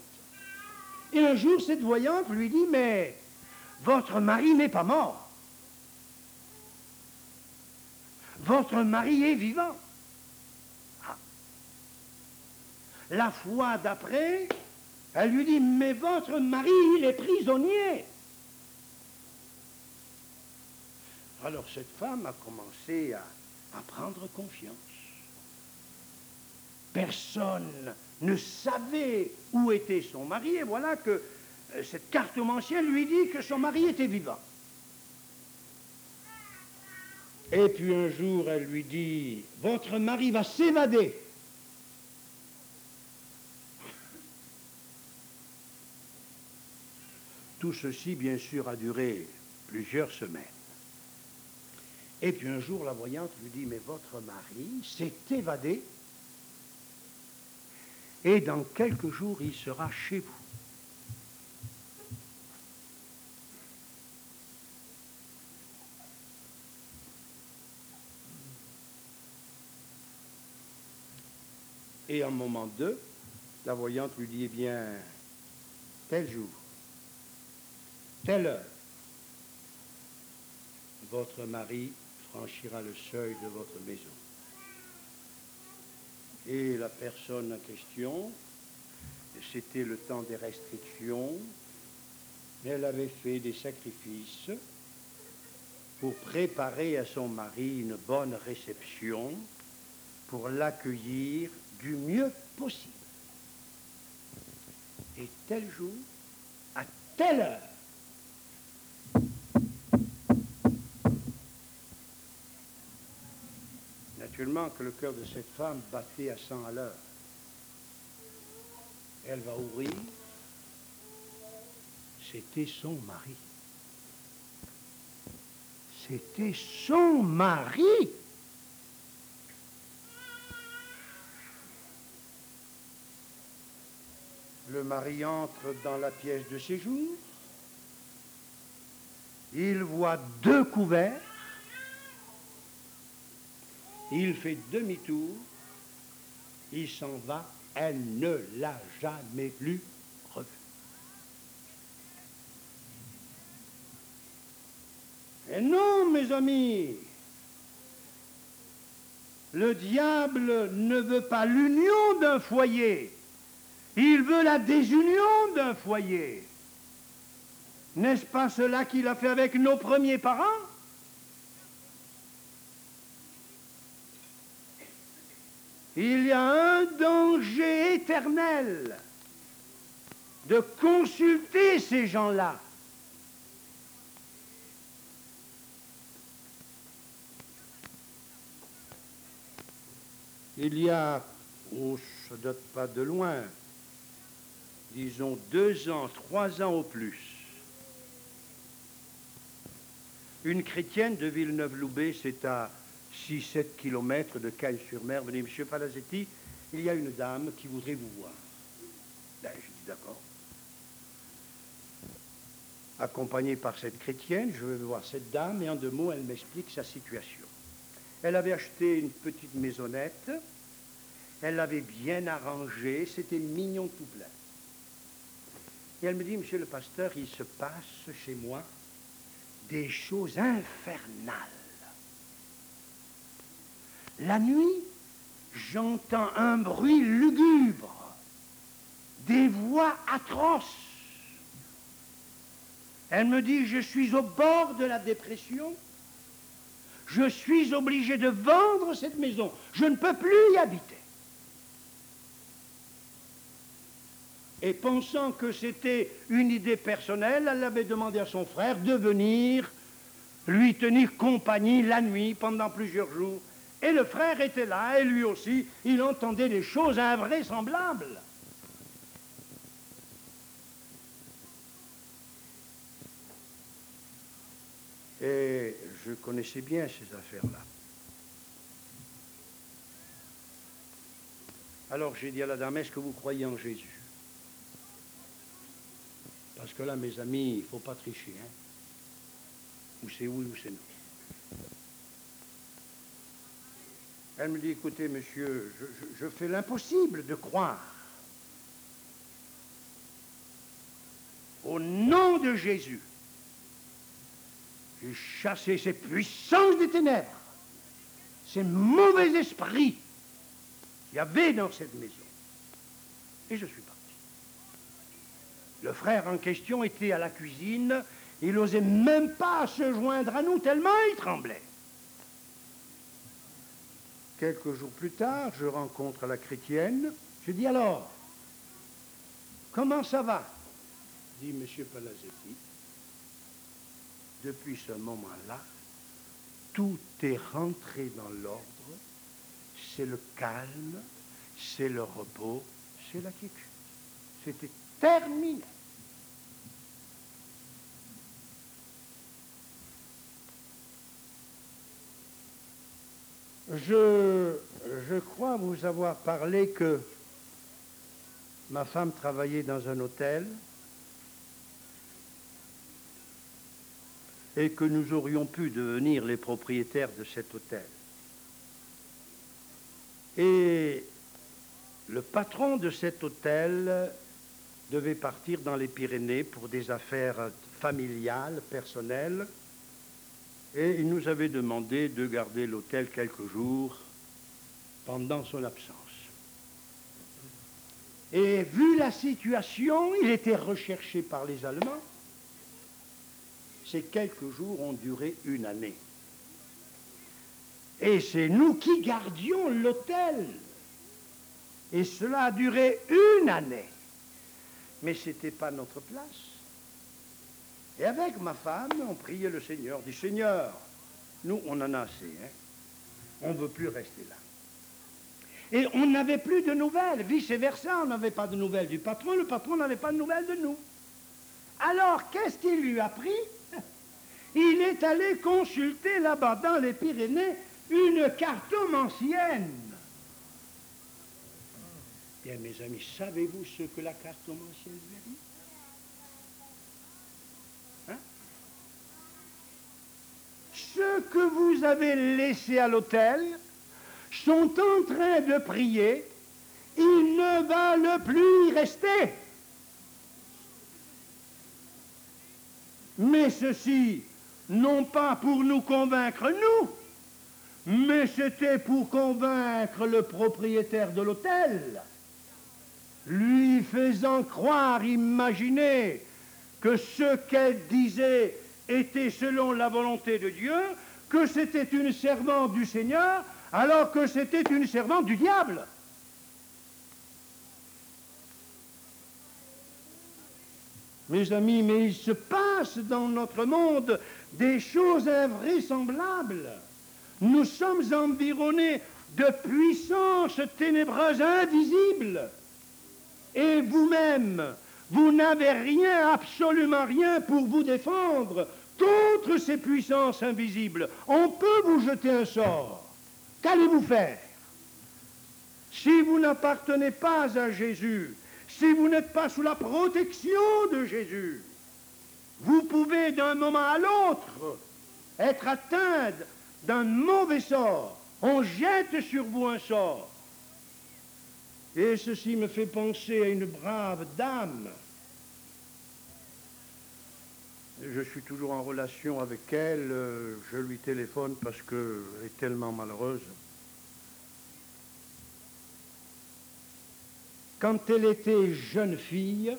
Et un jour, cette voyante lui dit, mais votre mari n'est pas mort. Votre mari est vivant. Ah. La fois d'après, elle lui dit, mais votre mari, il est prisonnier. Alors cette femme a commencé à, prendre confiance. Personne ne savait où était son mari, et voilà que euh, cette cartomancienne lui dit que son mari était vivant. Et puis un jour, elle lui dit, votre mari va s'évader. Tout ceci, bien sûr, a duré plusieurs semaines. Et puis un jour, la voyante lui dit, mais votre mari s'est évadé et dans quelques jours, il sera chez vous. Et en moment 2, la voyante lui dit, eh bien, tel jour, telle heure, votre mari franchira le seuil de votre maison. Et la personne en question, c'était le temps des restrictions, elle avait fait des sacrifices pour préparer à son mari une bonne réception, pour l'accueillir du mieux possible. Et tel jour, à telle heure, Que le cœur de cette femme battait à 100 à l'heure. Elle va ouvrir. C'était son mari. C'était son mari. Le mari entre dans la pièce de séjour. Il voit deux couverts. Il fait demi-tour. Il s'en va. Elle ne l'a jamais plus revu. Et non, mes amis, le diable ne veut pas l'union d'un foyer. Il veut la désunion d'un foyer. N'est-ce pas cela qu'il a fait avec nos premiers parents? Il y a un danger éternel de consulter ces gens-là. Il y a, oh, ça date pas de loin, disons deux ans, trois ans au plus, une chrétienne de Villeneuve-Loubet, c'est à 6-7 kilomètres de Cannes-sur-Mer. Venez, monsieur Palazzetti, il y a une dame qui voudrait vous voir. Ben, je dis d'accord. Accompagné par cette chrétienne, je vais voir cette dame et en deux mots, elle m'explique sa situation. Elle avait acheté une petite maisonnette, elle l'avait bien arrangée, c'était mignon tout plein. Et elle me dit, monsieur le pasteur, il se passe chez moi des choses infernales. La nuit, j'entends un bruit lugubre, des voix atroces. Elle me dit, je suis au bord de la dépression, je suis obligé de vendre cette maison, je ne peux plus y habiter. Et pensant que c'était une idée personnelle, elle avait demandé à son frère de venir lui tenir compagnie la nuit pendant plusieurs jours. Et le frère était là, et lui aussi, il entendait des choses invraisemblables. Et je connaissais bien ces affaires-là. Alors j'ai dit à la dame, est-ce que vous croyez en Jésus? Parce que là, mes amis, il ne faut pas tricher. Hein ou c'est oui ou c'est non. Elle me dit, écoutez, monsieur, je, fais l'impossible de croire. Au nom de Jésus, j'ai chassé ces puissances des ténèbres, ces mauvais esprits qu'il y avait dans cette maison. Et je suis parti. Le frère en question était à la cuisine il n'osait même pas se joindre à nous, tellement il tremblait. Quelques jours plus tard, je rencontre la chrétienne. Je dis alors, comment ça va? Dit M. Palazzetti. Depuis ce moment-là, tout est rentré dans l'ordre. C'est le calme, c'est le repos, c'est la quiétude. C'était terminé. Je, crois vous avoir parlé que ma femme travaillait dans un hôtel et que nous aurions pu devenir les propriétaires de cet hôtel. Et le patron de cet hôtel devait partir dans les Pyrénées pour des affaires familiales, personnelles, et il nous avait demandé de garder l'hôtel quelques jours pendant son absence. Et vu la situation, il était recherché par les Allemands. Ces quelques jours ont duré une année. Et c'est nous qui gardions l'hôtel. Et cela a duré une année. Mais ce n'était pas notre place. Et avec ma femme, on priait le Seigneur, dit Seigneur, nous, on en a assez, hein. on ne veut plus rester là. Et on n'avait plus de nouvelles, vice-versa, on n'avait pas de nouvelles du patron, le patron n'avait pas de nouvelles de nous. Alors, qu'est-ce qu'il lui a pris? Il est allé consulter là-bas dans les Pyrénées une cartomancienne. Bien, mes amis, savez-vous ce que la cartomancienne lui a dit ceux que vous avez laissés à l'hôtel sont en train de prier, ils ne veulent plus y rester. Mais ceci, non pas pour nous convaincre nous, mais c'était pour convaincre le propriétaire de l'hôtel, lui faisant croire, imaginer que ce qu'elle disait était selon la volonté de Dieu, que c'était une servante du Seigneur, alors que c'était une servante du diable. Mes amis, mais il se passe dans notre monde des choses invraisemblables. Nous sommes environnés de puissances ténébreuses invisibles. Et vous-même, vous n'avez rien, absolument rien pour vous défendre contre ces puissances invisibles. On peut vous jeter un sort. Qu'allez-vous faire? Si vous n'appartenez pas à Jésus, si vous n'êtes pas sous la protection de Jésus, vous pouvez d'un moment à l'autre être atteint d'un mauvais sort. On jette sur vous un sort. Et ceci me fait penser à une brave dame. Je suis toujours en relation avec elle. Euh, je lui téléphone parce qu'elle est tellement malheureuse. Quand elle était jeune fille,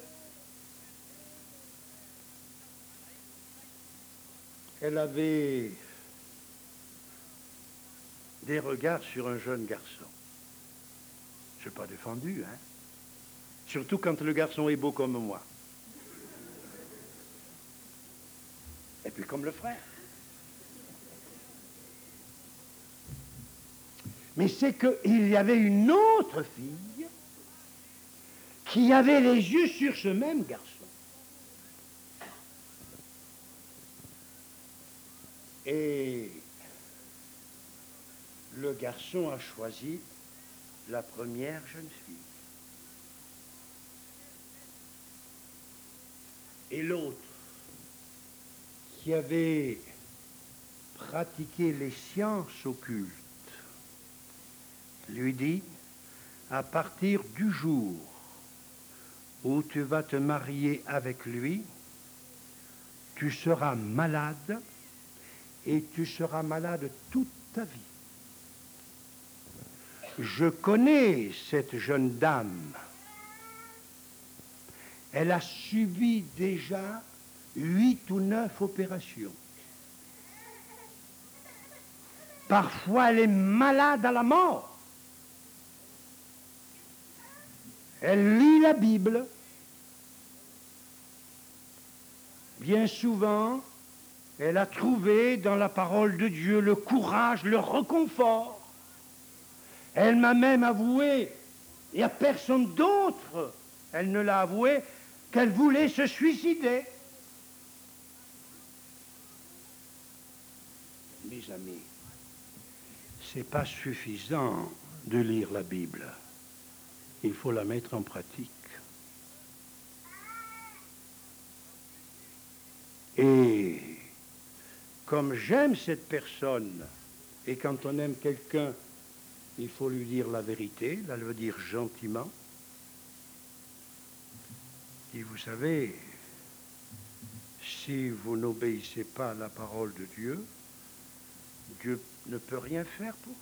elle avait des regards sur un jeune garçon. Je pas défendu, hein. Surtout quand le garçon est beau comme moi. Et puis comme le frère. Mais c'est qu'il y avait une autre fille qui avait les yeux sur ce même garçon. Et le garçon a choisi la première jeune fille. Et l'autre, qui avait pratiqué les sciences occultes, lui dit, à partir du jour où tu vas te marier avec lui, tu seras malade et tu seras malade toute ta vie. Je connais cette jeune dame. Elle a subi déjà huit ou neuf opérations. Parfois, elle est malade à la mort. Elle lit la Bible. Bien souvent, elle a trouvé dans la parole de Dieu le courage, le reconfort. Elle m'a même avoué, et à personne d'autre, elle ne l'a avoué, qu'elle voulait se suicider. Mes amis, ce n'est pas suffisant de lire la Bible. Il faut la mettre en pratique. Et comme j'aime cette personne, et quand on aime quelqu'un, il faut lui dire la vérité, la le dire gentiment. Et vous savez, si vous n'obéissez pas à la parole de Dieu, Dieu ne peut rien faire pour vous.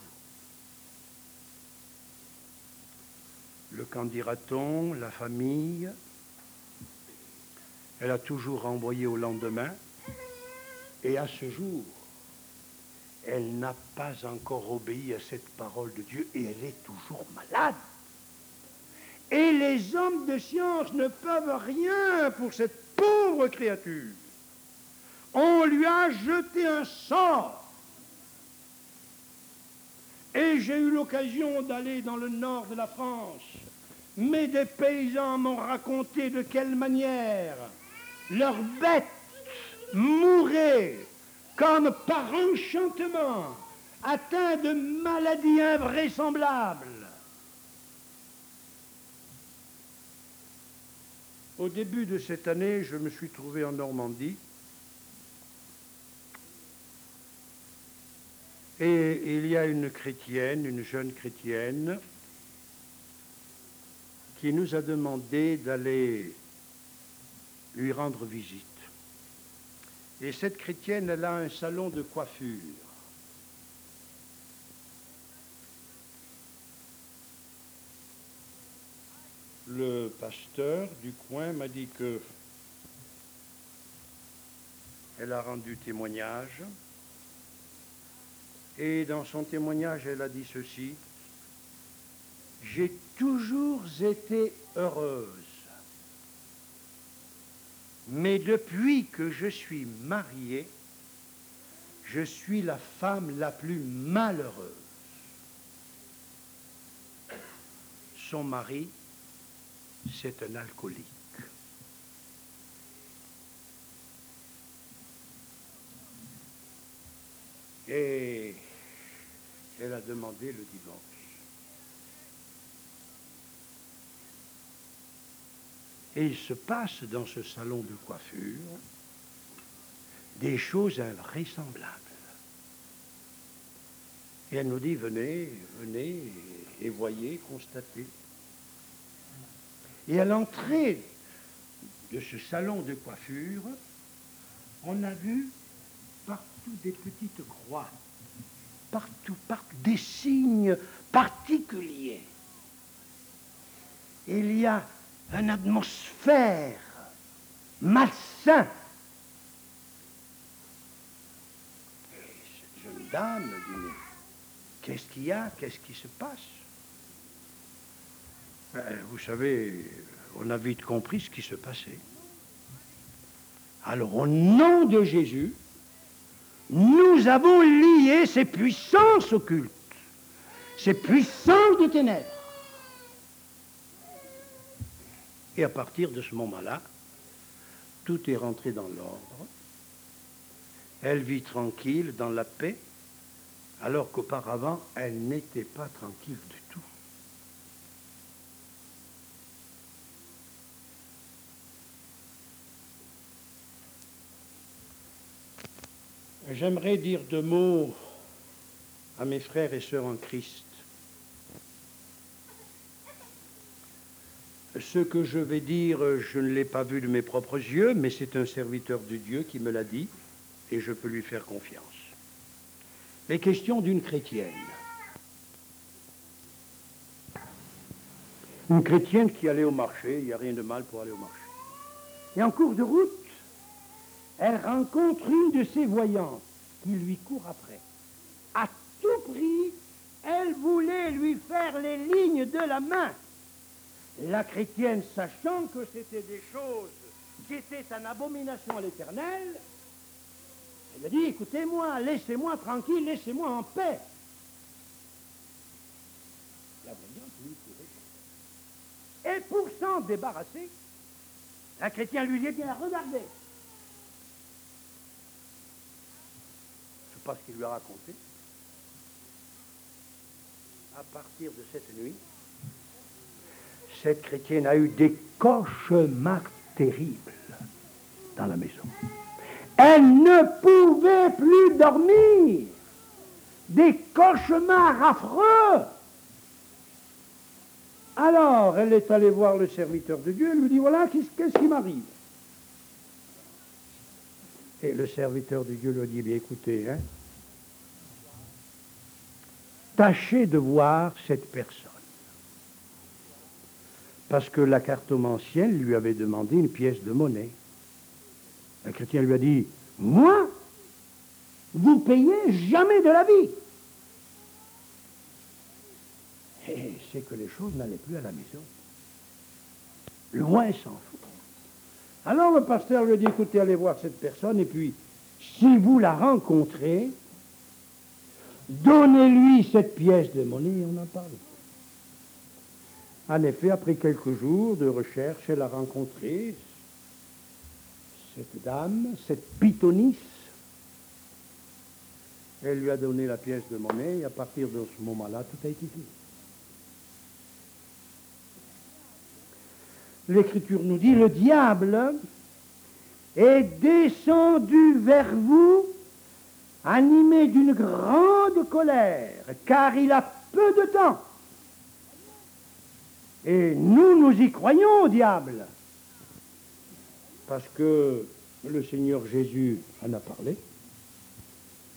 Le qu'en dira-t-on, la famille, elle a toujours envoyé au lendemain, et à ce jour, elle n'a pas encore obéi à cette parole de Dieu et elle est toujours malade. Et les hommes de science ne peuvent rien pour cette pauvre créature. On lui a jeté un sort. Et j'ai eu l'occasion d'aller dans le nord de la France. Mais des paysans m'ont raconté de quelle manière leurs bêtes mouraient comme par enchantement, atteint de maladies invraisemblables. Au début de cette année, je me suis trouvé en Normandie et il y a une chrétienne, une jeune chrétienne, qui nous a demandé d'aller lui rendre visite. Et cette chrétienne, elle a un salon de coiffure. Le pasteur du coin m'a dit que elle a rendu témoignage. Et dans son témoignage, elle a dit ceci. J'ai toujours été heureuse mais depuis que je suis mariée, je suis la femme la plus malheureuse. Son mari, c'est un alcoolique. Et elle a demandé le divorce. Et il se passe dans ce salon de coiffure des choses invraisemblables. Et elle nous dit, venez, venez et voyez, constatez. Et à l'entrée de ce salon de coiffure, on a vu partout des petites croix, partout, partout des signes particuliers. il y a une atmosphère malsain. Et cette jeune dame dit, mais qu'est-ce qu'il y a? Qu'est-ce qui se passe? Ben, Vous savez, on a vite compris ce qui se passait. Alors, au nom de Jésus, nous avons lié ces puissances occultes, ces puissances de ténèbres. Et à partir de ce moment-là, tout est rentré dans l'ordre. Elle vit tranquille, dans la paix, alors qu'auparavant, elle n'était pas tranquille du tout. J'aimerais dire deux mots à mes frères et sœurs en Christ. Ce que je vais dire, je ne l'ai pas vu de mes propres yeux, mais c'est un serviteur de Dieu qui me l'a dit, et je peux lui faire confiance. Les questions d'une chrétienne. Une chrétienne qui allait au marché, il n'y a rien de mal pour aller au marché. Et en cours de route, elle rencontre une de ses voyantes qui lui court après. À tout prix, elle voulait lui faire les lignes de la main. La chrétienne, sachant que c'était des choses qui étaient en abomination à l'éternel, elle a dit, écoutez-moi, laissez-moi tranquille, laissez-moi en paix. La voyante lui courait. Et pour s'en débarrasser, la chrétienne lui dit, bien, regardez, pas ce qu'il lui a raconté. À partir de cette nuit, cette chrétienne a eu des cauchemars terribles dans la maison. Elle ne pouvait plus dormir. Des cauchemars affreux. Alors, elle est allée voir le serviteur de Dieu, elle lui dit, voilà, qu'est-ce qui m'arrive? Et le serviteur de Dieu lui dit, bien écoutez, hein, tâchez de voir cette personne. Parce que la cartomancienne lui avait demandé une pièce de monnaie. Le chrétien lui a dit, moi, vous payez jamais de la vie. Et c'est que les choses n'allaient plus à la maison. Loin s'en fout. Alors le pasteur lui dit, écoutez, allez voir cette personne, et puis, si vous la rencontrez, donnez-lui cette pièce de monnaie, et on en parle. En effet, après quelques jours de recherche, elle a rencontré cette dame, cette pythonisse. Elle lui a donné la pièce de monnaie, et à partir de ce moment-là, tout a été fini. l'Écriture nous dit, le diable est descendu vers vous animé d'une grande colère, car il a peu de temps. Et nous, nous y croyons au diable, parce que le Seigneur Jésus en a parlé,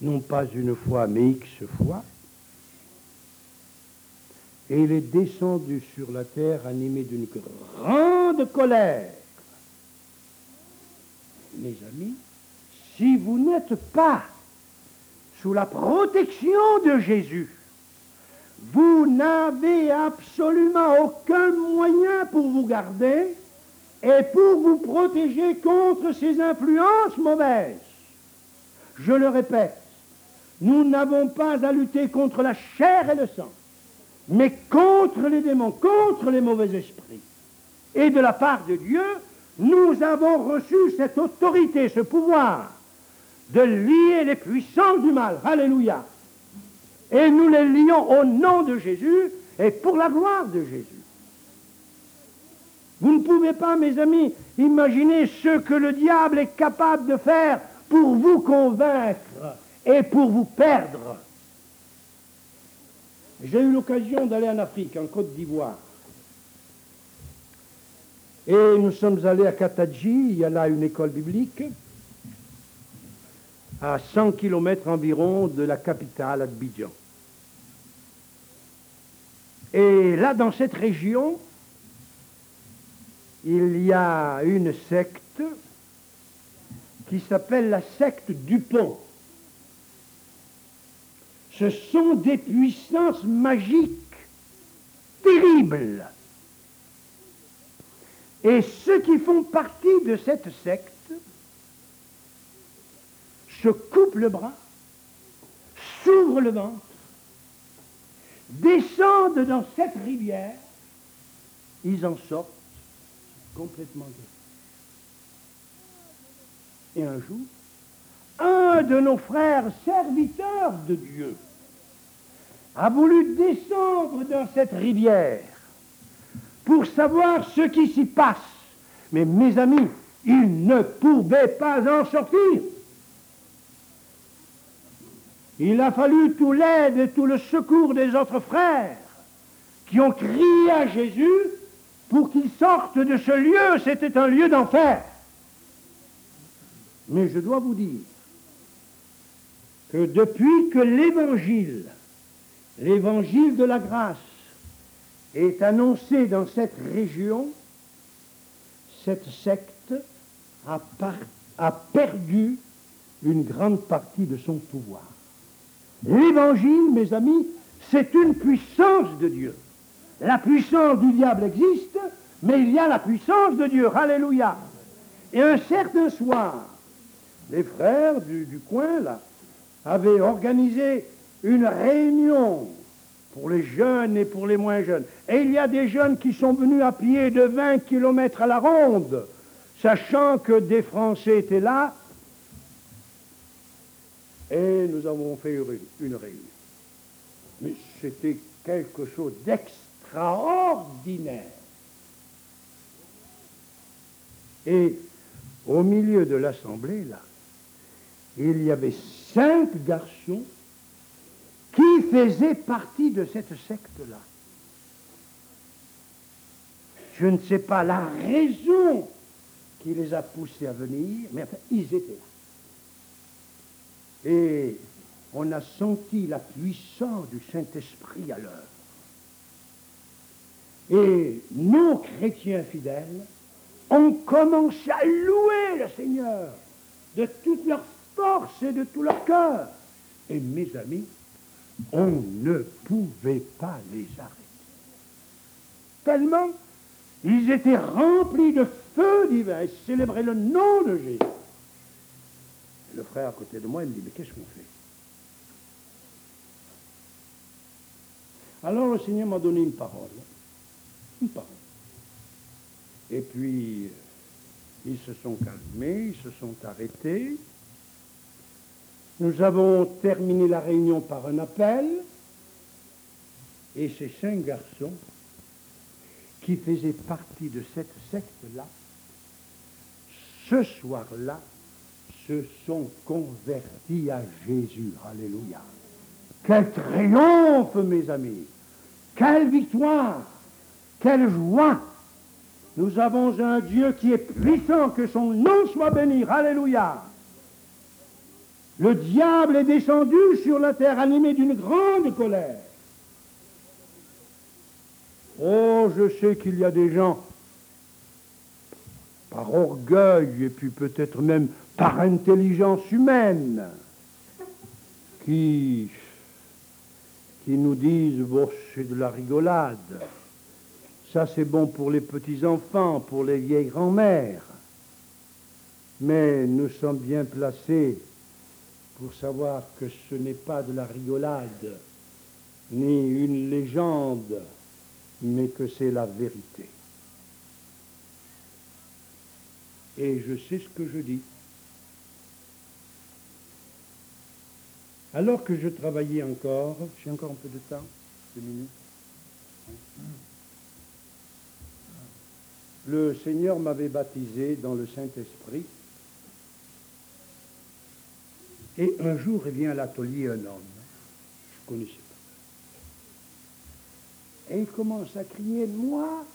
non pas une fois, mais X fois. Et il est descendu sur la terre animé d'une grande colère. Mes amis, si vous n'êtes pas sous la protection de Jésus, vous n'avez absolument aucun moyen pour vous garder et pour vous protéger contre ces influences mauvaises. Je le répète, nous n'avons pas à lutter contre la chair et le sang mais contre les démons, contre les mauvais esprits. Et de la part de Dieu, nous avons reçu cette autorité, ce pouvoir de lier les puissances du mal. Alléluia. Et nous les lions au nom de Jésus et pour la gloire de Jésus. Vous ne pouvez pas, mes amis, imaginer ce que le diable est capable de faire pour vous convaincre et pour vous perdre. J'ai eu l'occasion d'aller en Afrique, en Côte d'Ivoire. Et nous sommes allés à Katadji, il y a là une école biblique, à 100 km environ de la capitale, Abidjan. Et là, dans cette région, il y a une secte qui s'appelle la secte Dupont. Ce sont des puissances magiques terribles. Et ceux qui font partie de cette secte se coupent le bras, s'ouvrent le ventre, descendent dans cette rivière, ils en sortent complètement guéris. Et un jour, un de nos frères serviteurs de Dieu a voulu descendre dans cette rivière pour savoir ce qui s'y passe. Mais mes amis, il ne pouvait pas en sortir. Il a fallu tout l'aide et tout le secours des autres frères qui ont crié à Jésus pour qu'il sorte de ce lieu. C'était un lieu d'enfer. Mais je dois vous dire que depuis que l'évangile, l'évangile de la grâce, est annoncé dans cette région, cette secte a, a perdu une grande partie de son pouvoir. L'évangile, mes amis, c'est une puissance de Dieu. La puissance du diable existe, mais il y a la puissance de Dieu. Alléluia. Et un certain soir, les frères du, coin, là, avaient organisé une réunion pour les jeunes et pour les moins jeunes. Et il y a des jeunes qui sont venus à pied de 20 kilomètres à la ronde, sachant que des Français étaient là. Et nous avons fait une réunion. Mais c'était quelque chose d'extraordinaire. Et au milieu de l'assemblée, là, il y avait cinq garçons qui faisaient partie de cette secte-là. Je ne sais pas la raison qui les a poussés à venir, mais enfin, ils étaient là. Et on a senti la puissance du Saint-Esprit à l'œuvre. Et nos chrétiens fidèles ont commencé à louer le Seigneur de toute leur force et de tout leur cœur. Et mes amis, on ne pouvait pas les arrêter. Tellement ils étaient remplis de feu divin et célébraient le nom de Jésus. Le frère à côté de moi, il me dit, mais qu'est-ce qu'on fait? Alors le Seigneur m'a donné une parole. Une parole. Et puis, ils se sont calmés, ils se sont arrêtés. Nous avons terminé la réunion par un appel. Et ces cinq garçons qui faisaient partie de cette secte-là, ce soir-là, se sont convertis à Jésus. Alléluia. Quel triomphe, mes amis. Quelle victoire. Quelle joie. Nous avons un Dieu qui est puissant, que son nom soit béni. Alléluia. Le diable est descendu sur la terre animé d'une grande colère. Oh, je sais qu'il y a des gens, par orgueil et puis peut-être même par intelligence humaine, qui, qui nous disent, bon, c'est de la rigolade. Ça, c'est bon pour les petits-enfants, pour les vieilles grand-mères. Mais nous sommes bien placés pour savoir que ce n'est pas de la rigolade, ni une légende, mais que c'est la vérité. Et je sais ce que je dis. Alors que je travaillais encore, j'ai encore un peu de temps, deux minutes. Le Seigneur m'avait baptisé dans le Saint-Esprit et un jour, il vient à l'atelier un homme. Je ne connaissais pas. Et il commence à crier, moi,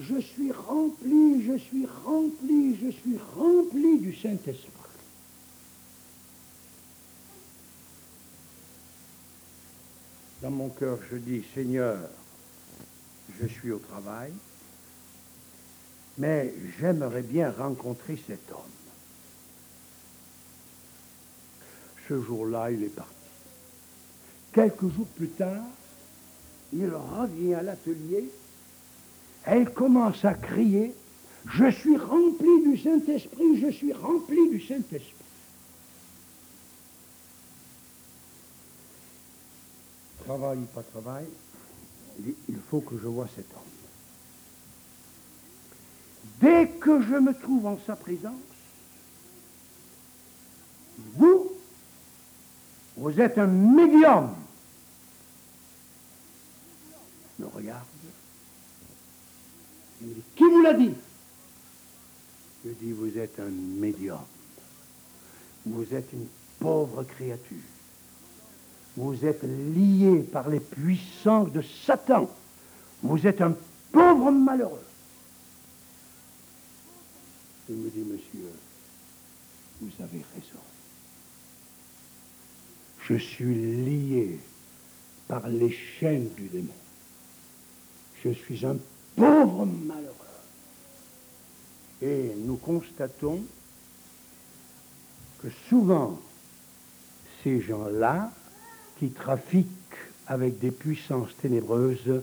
je suis rempli, je suis rempli, je suis rempli du Saint-Esprit. Dans mon cœur, je dis, Seigneur, je suis au travail, Mais j'aimerais bien rencontrer cet homme. Ce jour-là, il est parti. Quelques jours plus tard, il revient à l'atelier. Elle commence à crier, je suis rempli du Saint-Esprit, je suis rempli du Saint-Esprit. Travail, pas travail, il faut que je vois cet homme. Dès que je me trouve en sa présence, vous, vous êtes un médium. me regarde. Il me dit, qui vous l'a dit? Je dis, vous êtes un médium. Vous êtes une pauvre créature. Vous êtes lié par les puissances de Satan. Vous êtes un pauvre malheureux. Il me dit, monsieur, vous avez raison. Je suis lié par les chaînes du démon. Je suis un pauvre malheureux. Et nous constatons que souvent, ces gens-là qui trafiquent avec des puissances ténébreuses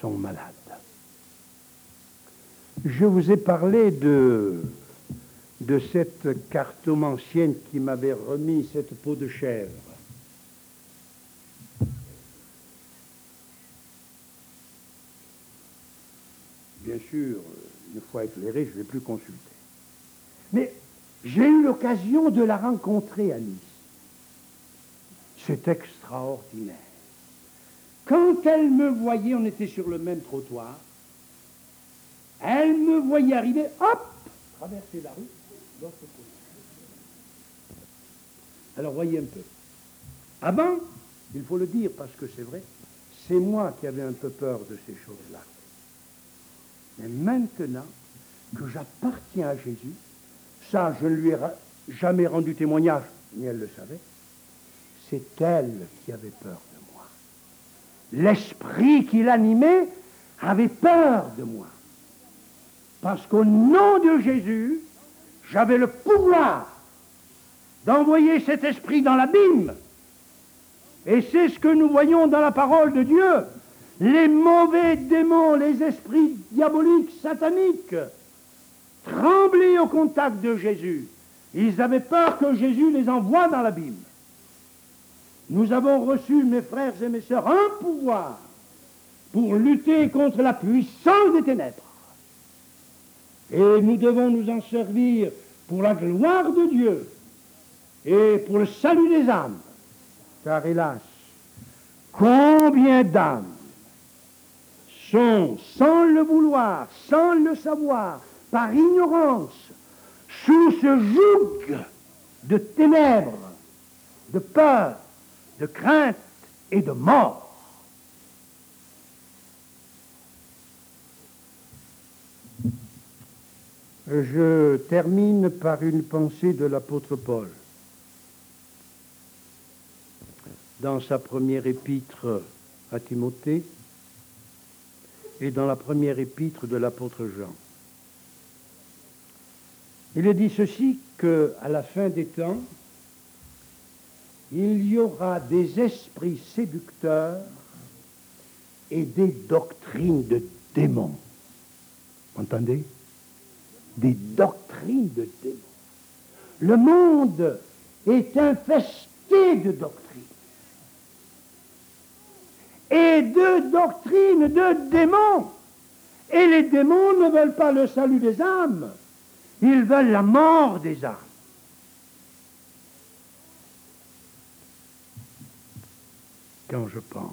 sont malades. Je vous ai parlé de, de cette cartomancienne qui m'avait remis cette peau de chèvre. Bien sûr, une fois éclairé, je ne vais plus consulter. Mais j'ai eu l'occasion de la rencontrer à Nice. C'est extraordinaire. Quand elle me voyait, on était sur le même trottoir, elle me voyait arriver, hop, traverser la rue, l'autre côté. Alors voyez un peu. Avant, il faut le dire parce que c'est vrai, c'est moi qui avais un peu peur de ces choses-là. Mais maintenant que j'appartiens à Jésus, ça, je ne lui ai jamais rendu témoignage, ni elle le savait, c'est elle qui avait peur de moi. L'esprit qui l'animait avait peur de moi. Parce qu'au nom de Jésus, j'avais le pouvoir d'envoyer cet esprit dans l'abîme. Et c'est ce que nous voyons dans la parole de Dieu. Les mauvais démons, les esprits diaboliques, sataniques, tremblaient au contact de Jésus. Ils avaient peur que Jésus les envoie dans l'abîme. Nous avons reçu, mes frères et mes sœurs, un pouvoir pour lutter contre la puissance des ténèbres. Et nous devons nous en servir pour la gloire de Dieu et pour le salut des âmes. Car hélas, combien d'âmes sont, sans le vouloir, sans le savoir, par ignorance, sous ce joug de ténèbres, de peur, de crainte et de mort. Je termine par une pensée de l'apôtre Paul. Dans sa première épître à Timothée et dans la première épître de l'apôtre Jean. Il est dit ceci qu'à la fin des temps, il y aura des esprits séducteurs et des doctrines de démons. Entendez? Des doctrines de démons. Le monde est infesté de doctrines. Et de doctrines de démons. Et les démons ne veulent pas le salut des âmes. Ils veulent la mort des âmes. Je pense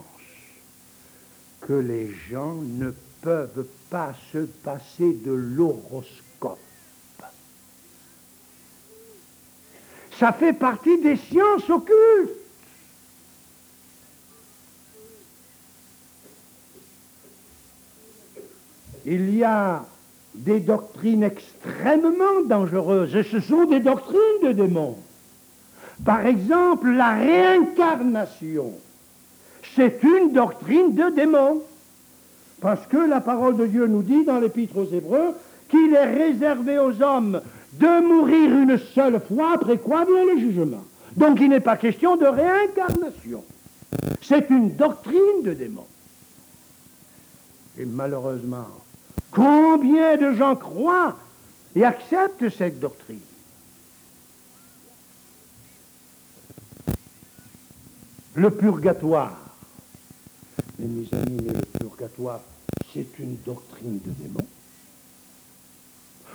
que les gens ne peuvent pas se passer de l'horoscope. Ça fait partie des sciences occultes. Il y a des doctrines extrêmement dangereuses, et ce sont des doctrines de démons. Par exemple, la réincarnation c'est une doctrine de démon. Parce que la parole de Dieu nous dit dans l'Épître aux Hébreux qu'il est réservé aux hommes de mourir une seule fois, après quoi vient le jugement. Donc il n'est pas question de réincarnation. C'est une doctrine de démon. Et malheureusement, combien de gens croient et acceptent cette doctrine? Le purgatoire. Mes amis, le purgatoire, c'est une doctrine de démon.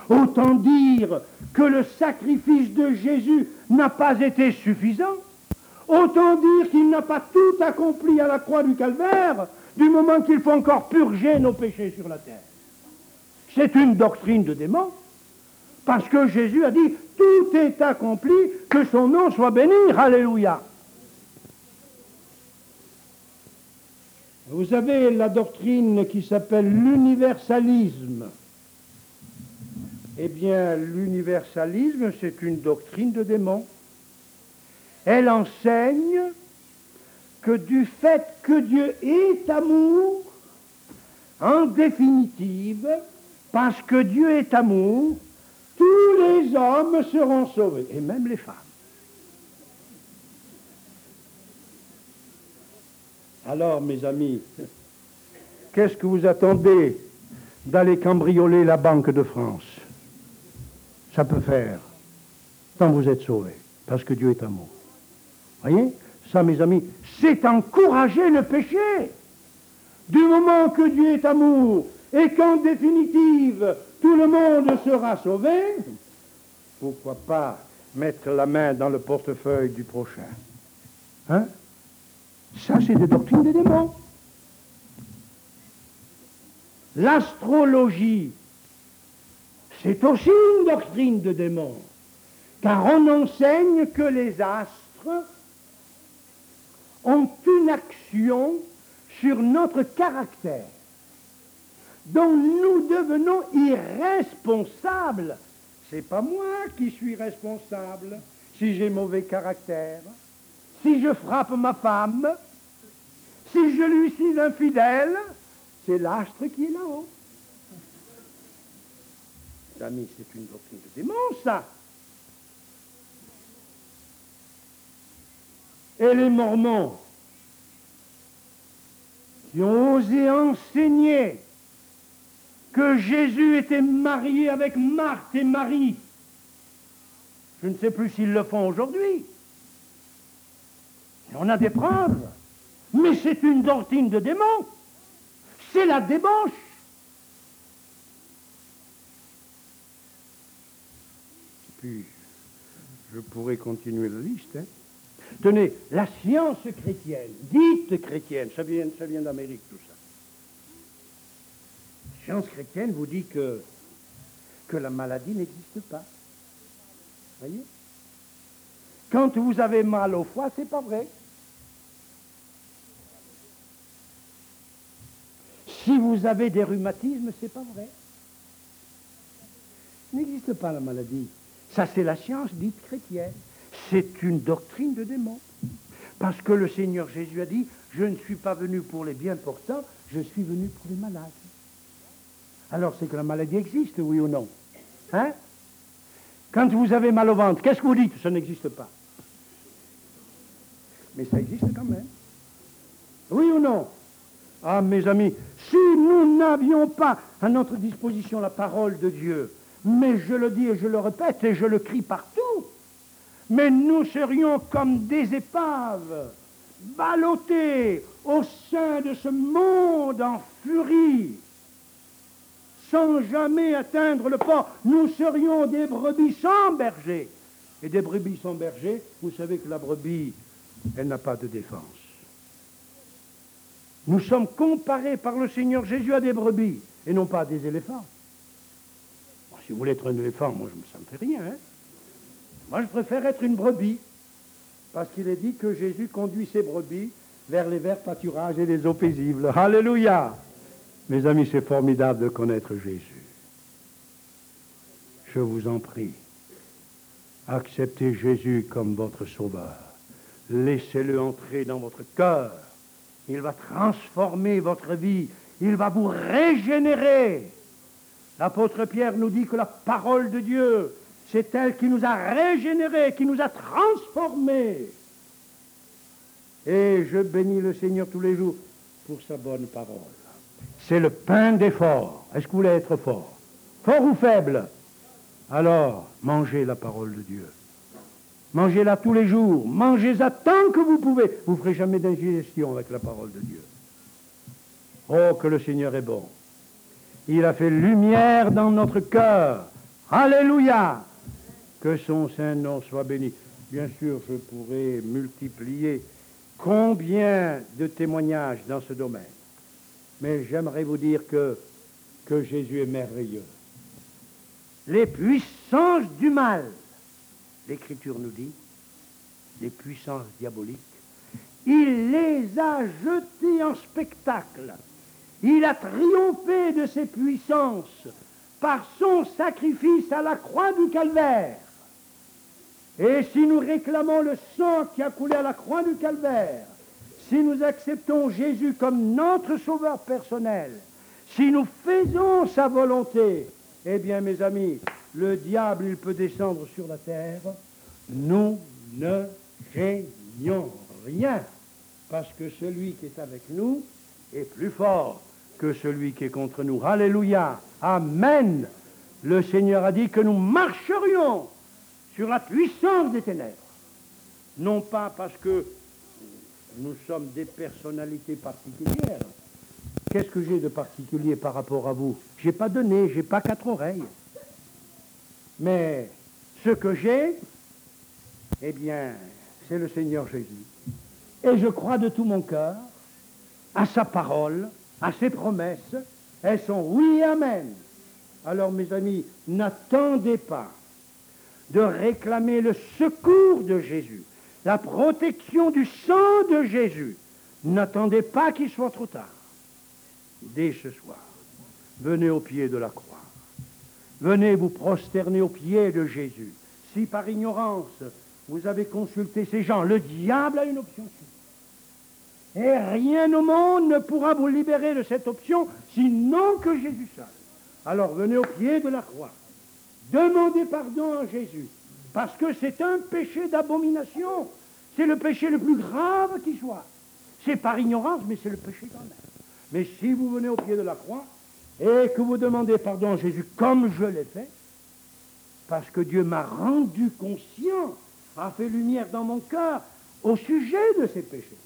Autant dire que le sacrifice de Jésus n'a pas été suffisant. Autant dire qu'il n'a pas tout accompli à la croix du calvaire du moment qu'il faut encore purger nos péchés sur la terre. C'est une doctrine de démon. Parce que Jésus a dit, tout est accompli, que son nom soit béni. Alléluia. Vous avez la doctrine qui s'appelle l'universalisme. Eh bien, l'universalisme, c'est une doctrine de démon. Elle enseigne que du fait que Dieu est amour, en définitive, parce que Dieu est amour, tous les hommes seront sauvés, et même les femmes. Alors, mes amis, qu'est-ce que vous attendez d'aller cambrioler la Banque de France? Ça peut faire, tant vous êtes sauvés, parce que Dieu est amour. Voyez? Ça, mes amis, c'est encourager le péché. Du moment que Dieu est amour et qu'en définitive, tout le monde sera sauvé, pourquoi pas mettre la main dans le portefeuille du prochain? Hein? Ça, c'est des doctrines des démons. L'astrologie, c'est aussi une doctrine de démons, car on enseigne que les astres ont une action sur notre caractère, dont nous devenons irresponsables. C'est pas moi qui suis responsable si j'ai mauvais caractère, si je frappe ma femme, si je lui suis infidèle, c'est l'astre qui est là-haut. Amis, c'est une doctrine de démon, ça. Et les Mormons, qui ont osé enseigner que Jésus était marié avec Marthe et Marie, je ne sais plus s'ils le font aujourd'hui. On a des preuves. Mais c'est une doctrine de démon. C'est la débauche. Puis, je pourrais continuer la liste. Hein. Tenez, la science chrétienne, dite chrétienne, ça vient, ça vient d'Amérique tout ça. La science chrétienne vous dit que, que la maladie n'existe pas. Voyez? Quand vous avez mal au foie, c'est pas vrai. Si vous avez des rhumatismes, c'est pas vrai. N'existe pas la maladie. Ça, c'est la science dite chrétienne. C'est une doctrine de démon. Parce que le Seigneur Jésus a dit, je ne suis pas venu pour les bien portants, je suis venu pour les malades. Alors c'est que la maladie existe, oui ou non? Hein? Quand vous avez mal au ventre, qu'est-ce que vous dites? Ça n'existe pas. Mais ça existe quand même. Oui ou non? Ah, mes amis, si nous n'avions pas à notre disposition la parole de Dieu, mais je le dis et je le répète et je le crie partout, mais nous serions comme des épaves, ballottées au sein de ce monde en furie, sans jamais atteindre le port. Nous serions des brebis sans berger. Et des brebis sans berger, vous savez que la brebis, elle n'a pas de défense. Nous sommes comparés par le Seigneur Jésus à des brebis et non pas à des éléphants. si vous voulez être un éléphant, moi ça me fait rien. Hein. moi je préfère être une brebis parce qu'il est dit que Jésus conduit ses brebis vers les verts pâturages et les eaux paisibles. Alléluia Mes amis, c'est formidable de connaître Jésus. Je vous en prie, acceptez Jésus comme votre sauveur. Laissez-le entrer dans votre cœur il va transformer votre vie. Il va vous régénérer. L'apôtre Pierre nous dit que la parole de Dieu, c'est elle qui nous a régénérés, qui nous a transformés. Et je bénis le Seigneur tous les jours pour sa bonne parole. C'est le pain des forts. Est-ce que vous voulez être fort? Fort ou faible? Alors, mangez la parole de Dieu. Mangez-la tous les jours. Mangez-la tant que vous pouvez. Vous ne ferez jamais d'indigestion avec la parole de Dieu. Oh, que le Seigneur est bon. Il a fait lumière dans notre cœur. Alléluia. Que son saint nom soit béni. Bien sûr, je pourrais multiplier combien de témoignages dans ce domaine. Mais j'aimerais vous dire que, que Jésus est merveilleux. Les puissances du mal, l'Écriture nous dit, les puissances diaboliques, il les a jetées en spectacle. Il a triomphé de ses puissances par son sacrifice à la croix du calvaire. Et si nous réclamons le sang qui a coulé à la croix du calvaire, si nous acceptons Jésus comme notre sauveur personnel, si nous faisons sa volonté, eh bien mes amis, le diable, il peut descendre sur la terre, nous ne gênons rien, parce que celui qui est avec nous est plus fort que celui qui est contre nous. Alléluia. Amen. Le Seigneur a dit que nous marcherions sur la puissance des ténèbres. Non pas parce que nous sommes des personnalités particulières. Qu'est-ce que j'ai de particulier par rapport à vous? J'ai pas de nez, j'ai pas quatre oreilles. Mais ce que j'ai, eh bien, c'est le Seigneur Jésus. Et je crois de tout mon cœur à sa parole, à ses promesses. Elles sont oui, amen. Alors, mes amis, n'attendez pas de réclamer le secours de Jésus, la protection du sang de Jésus. N'attendez pas qu'il soit trop tard. Dès ce soir, venez au pied de la croix. Venez vous prosterner au pied de Jésus. Si par ignorance vous avez consulté ces gens, le diable a une option. Et rien au monde ne pourra vous libérer de cette option, sinon que Jésus seul. Alors venez au pied de la croix. Demandez pardon à Jésus, parce que c'est un péché d'abomination. C'est le péché le plus grave qui soit. C'est par ignorance, mais c'est le péché quand même. Mais si vous venez au pied de la croix, et que vous demandez pardon à Jésus comme je l'ai fait, parce que Dieu m'a rendu conscient, a fait lumière dans mon cœur au sujet de ces péchés.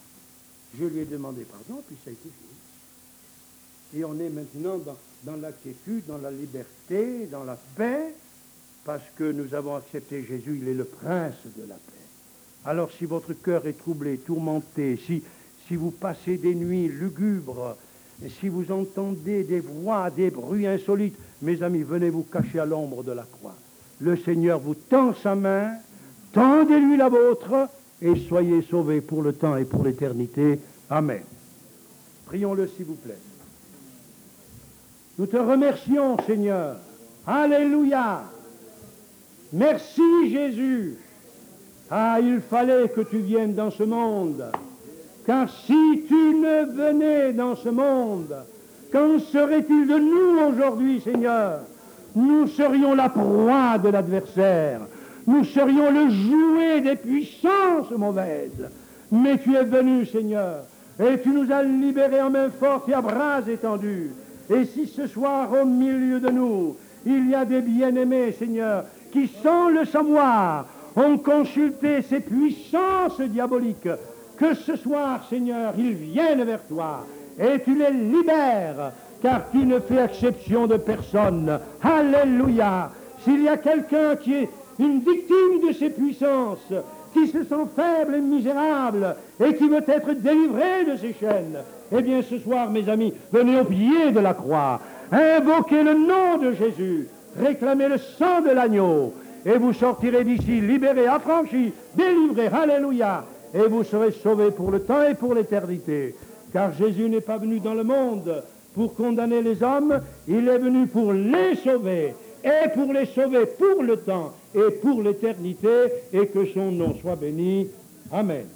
Je lui ai demandé pardon, puis ça a été fini. Et on est maintenant dans, dans dans la liberté, dans la paix, parce que nous avons accepté Jésus, il est le prince de la paix. Alors si votre cœur est troublé, tourmenté, si, si vous passez des nuits lugubres, si vous entendez des voix, des bruits insolites, mes amis, venez vous cacher à l'ombre de la croix. Le Seigneur vous tend sa main, tendez-lui la vôtre, et soyez sauvés pour le temps et pour l'éternité. Amen. Prions-le, s'il vous plaît. Nous te remercions, Seigneur. Alléluia. Merci, Jésus. Ah, il fallait que tu viennes dans ce monde. Car si tu ne venais dans ce monde, qu'en serait-il de nous aujourd'hui, Seigneur? Nous serions la proie de l'adversaire. Nous serions le jouet des puissances mauvaises. Mais tu es venu, Seigneur, et tu nous as libérés en main forte et à bras étendus. Et si ce soir, au milieu de nous, il y a des bien-aimés, Seigneur, qui, sans le savoir, ont consulté ces puissances diaboliques, que ce soir, Seigneur, ils viennent vers toi et tu les libères, car tu ne fais exception de personne. Alléluia. S'il y a quelqu'un qui est une victime de ces puissances, qui se sent faible et misérable et qui veut être délivré de ces chaînes, eh bien ce soir, mes amis, venez au pied de la croix, invoquez le nom de Jésus, réclamez le sang de l'agneau, et vous sortirez d'ici libérés, affranchis, délivrés, alléluia, et vous serez sauvés pour le temps et pour l'éternité. Car Jésus n'est pas venu dans le monde pour condamner les hommes, il est venu pour les sauver, et pour les sauver pour le temps et pour l'éternité, et que son nom soit béni. Amen.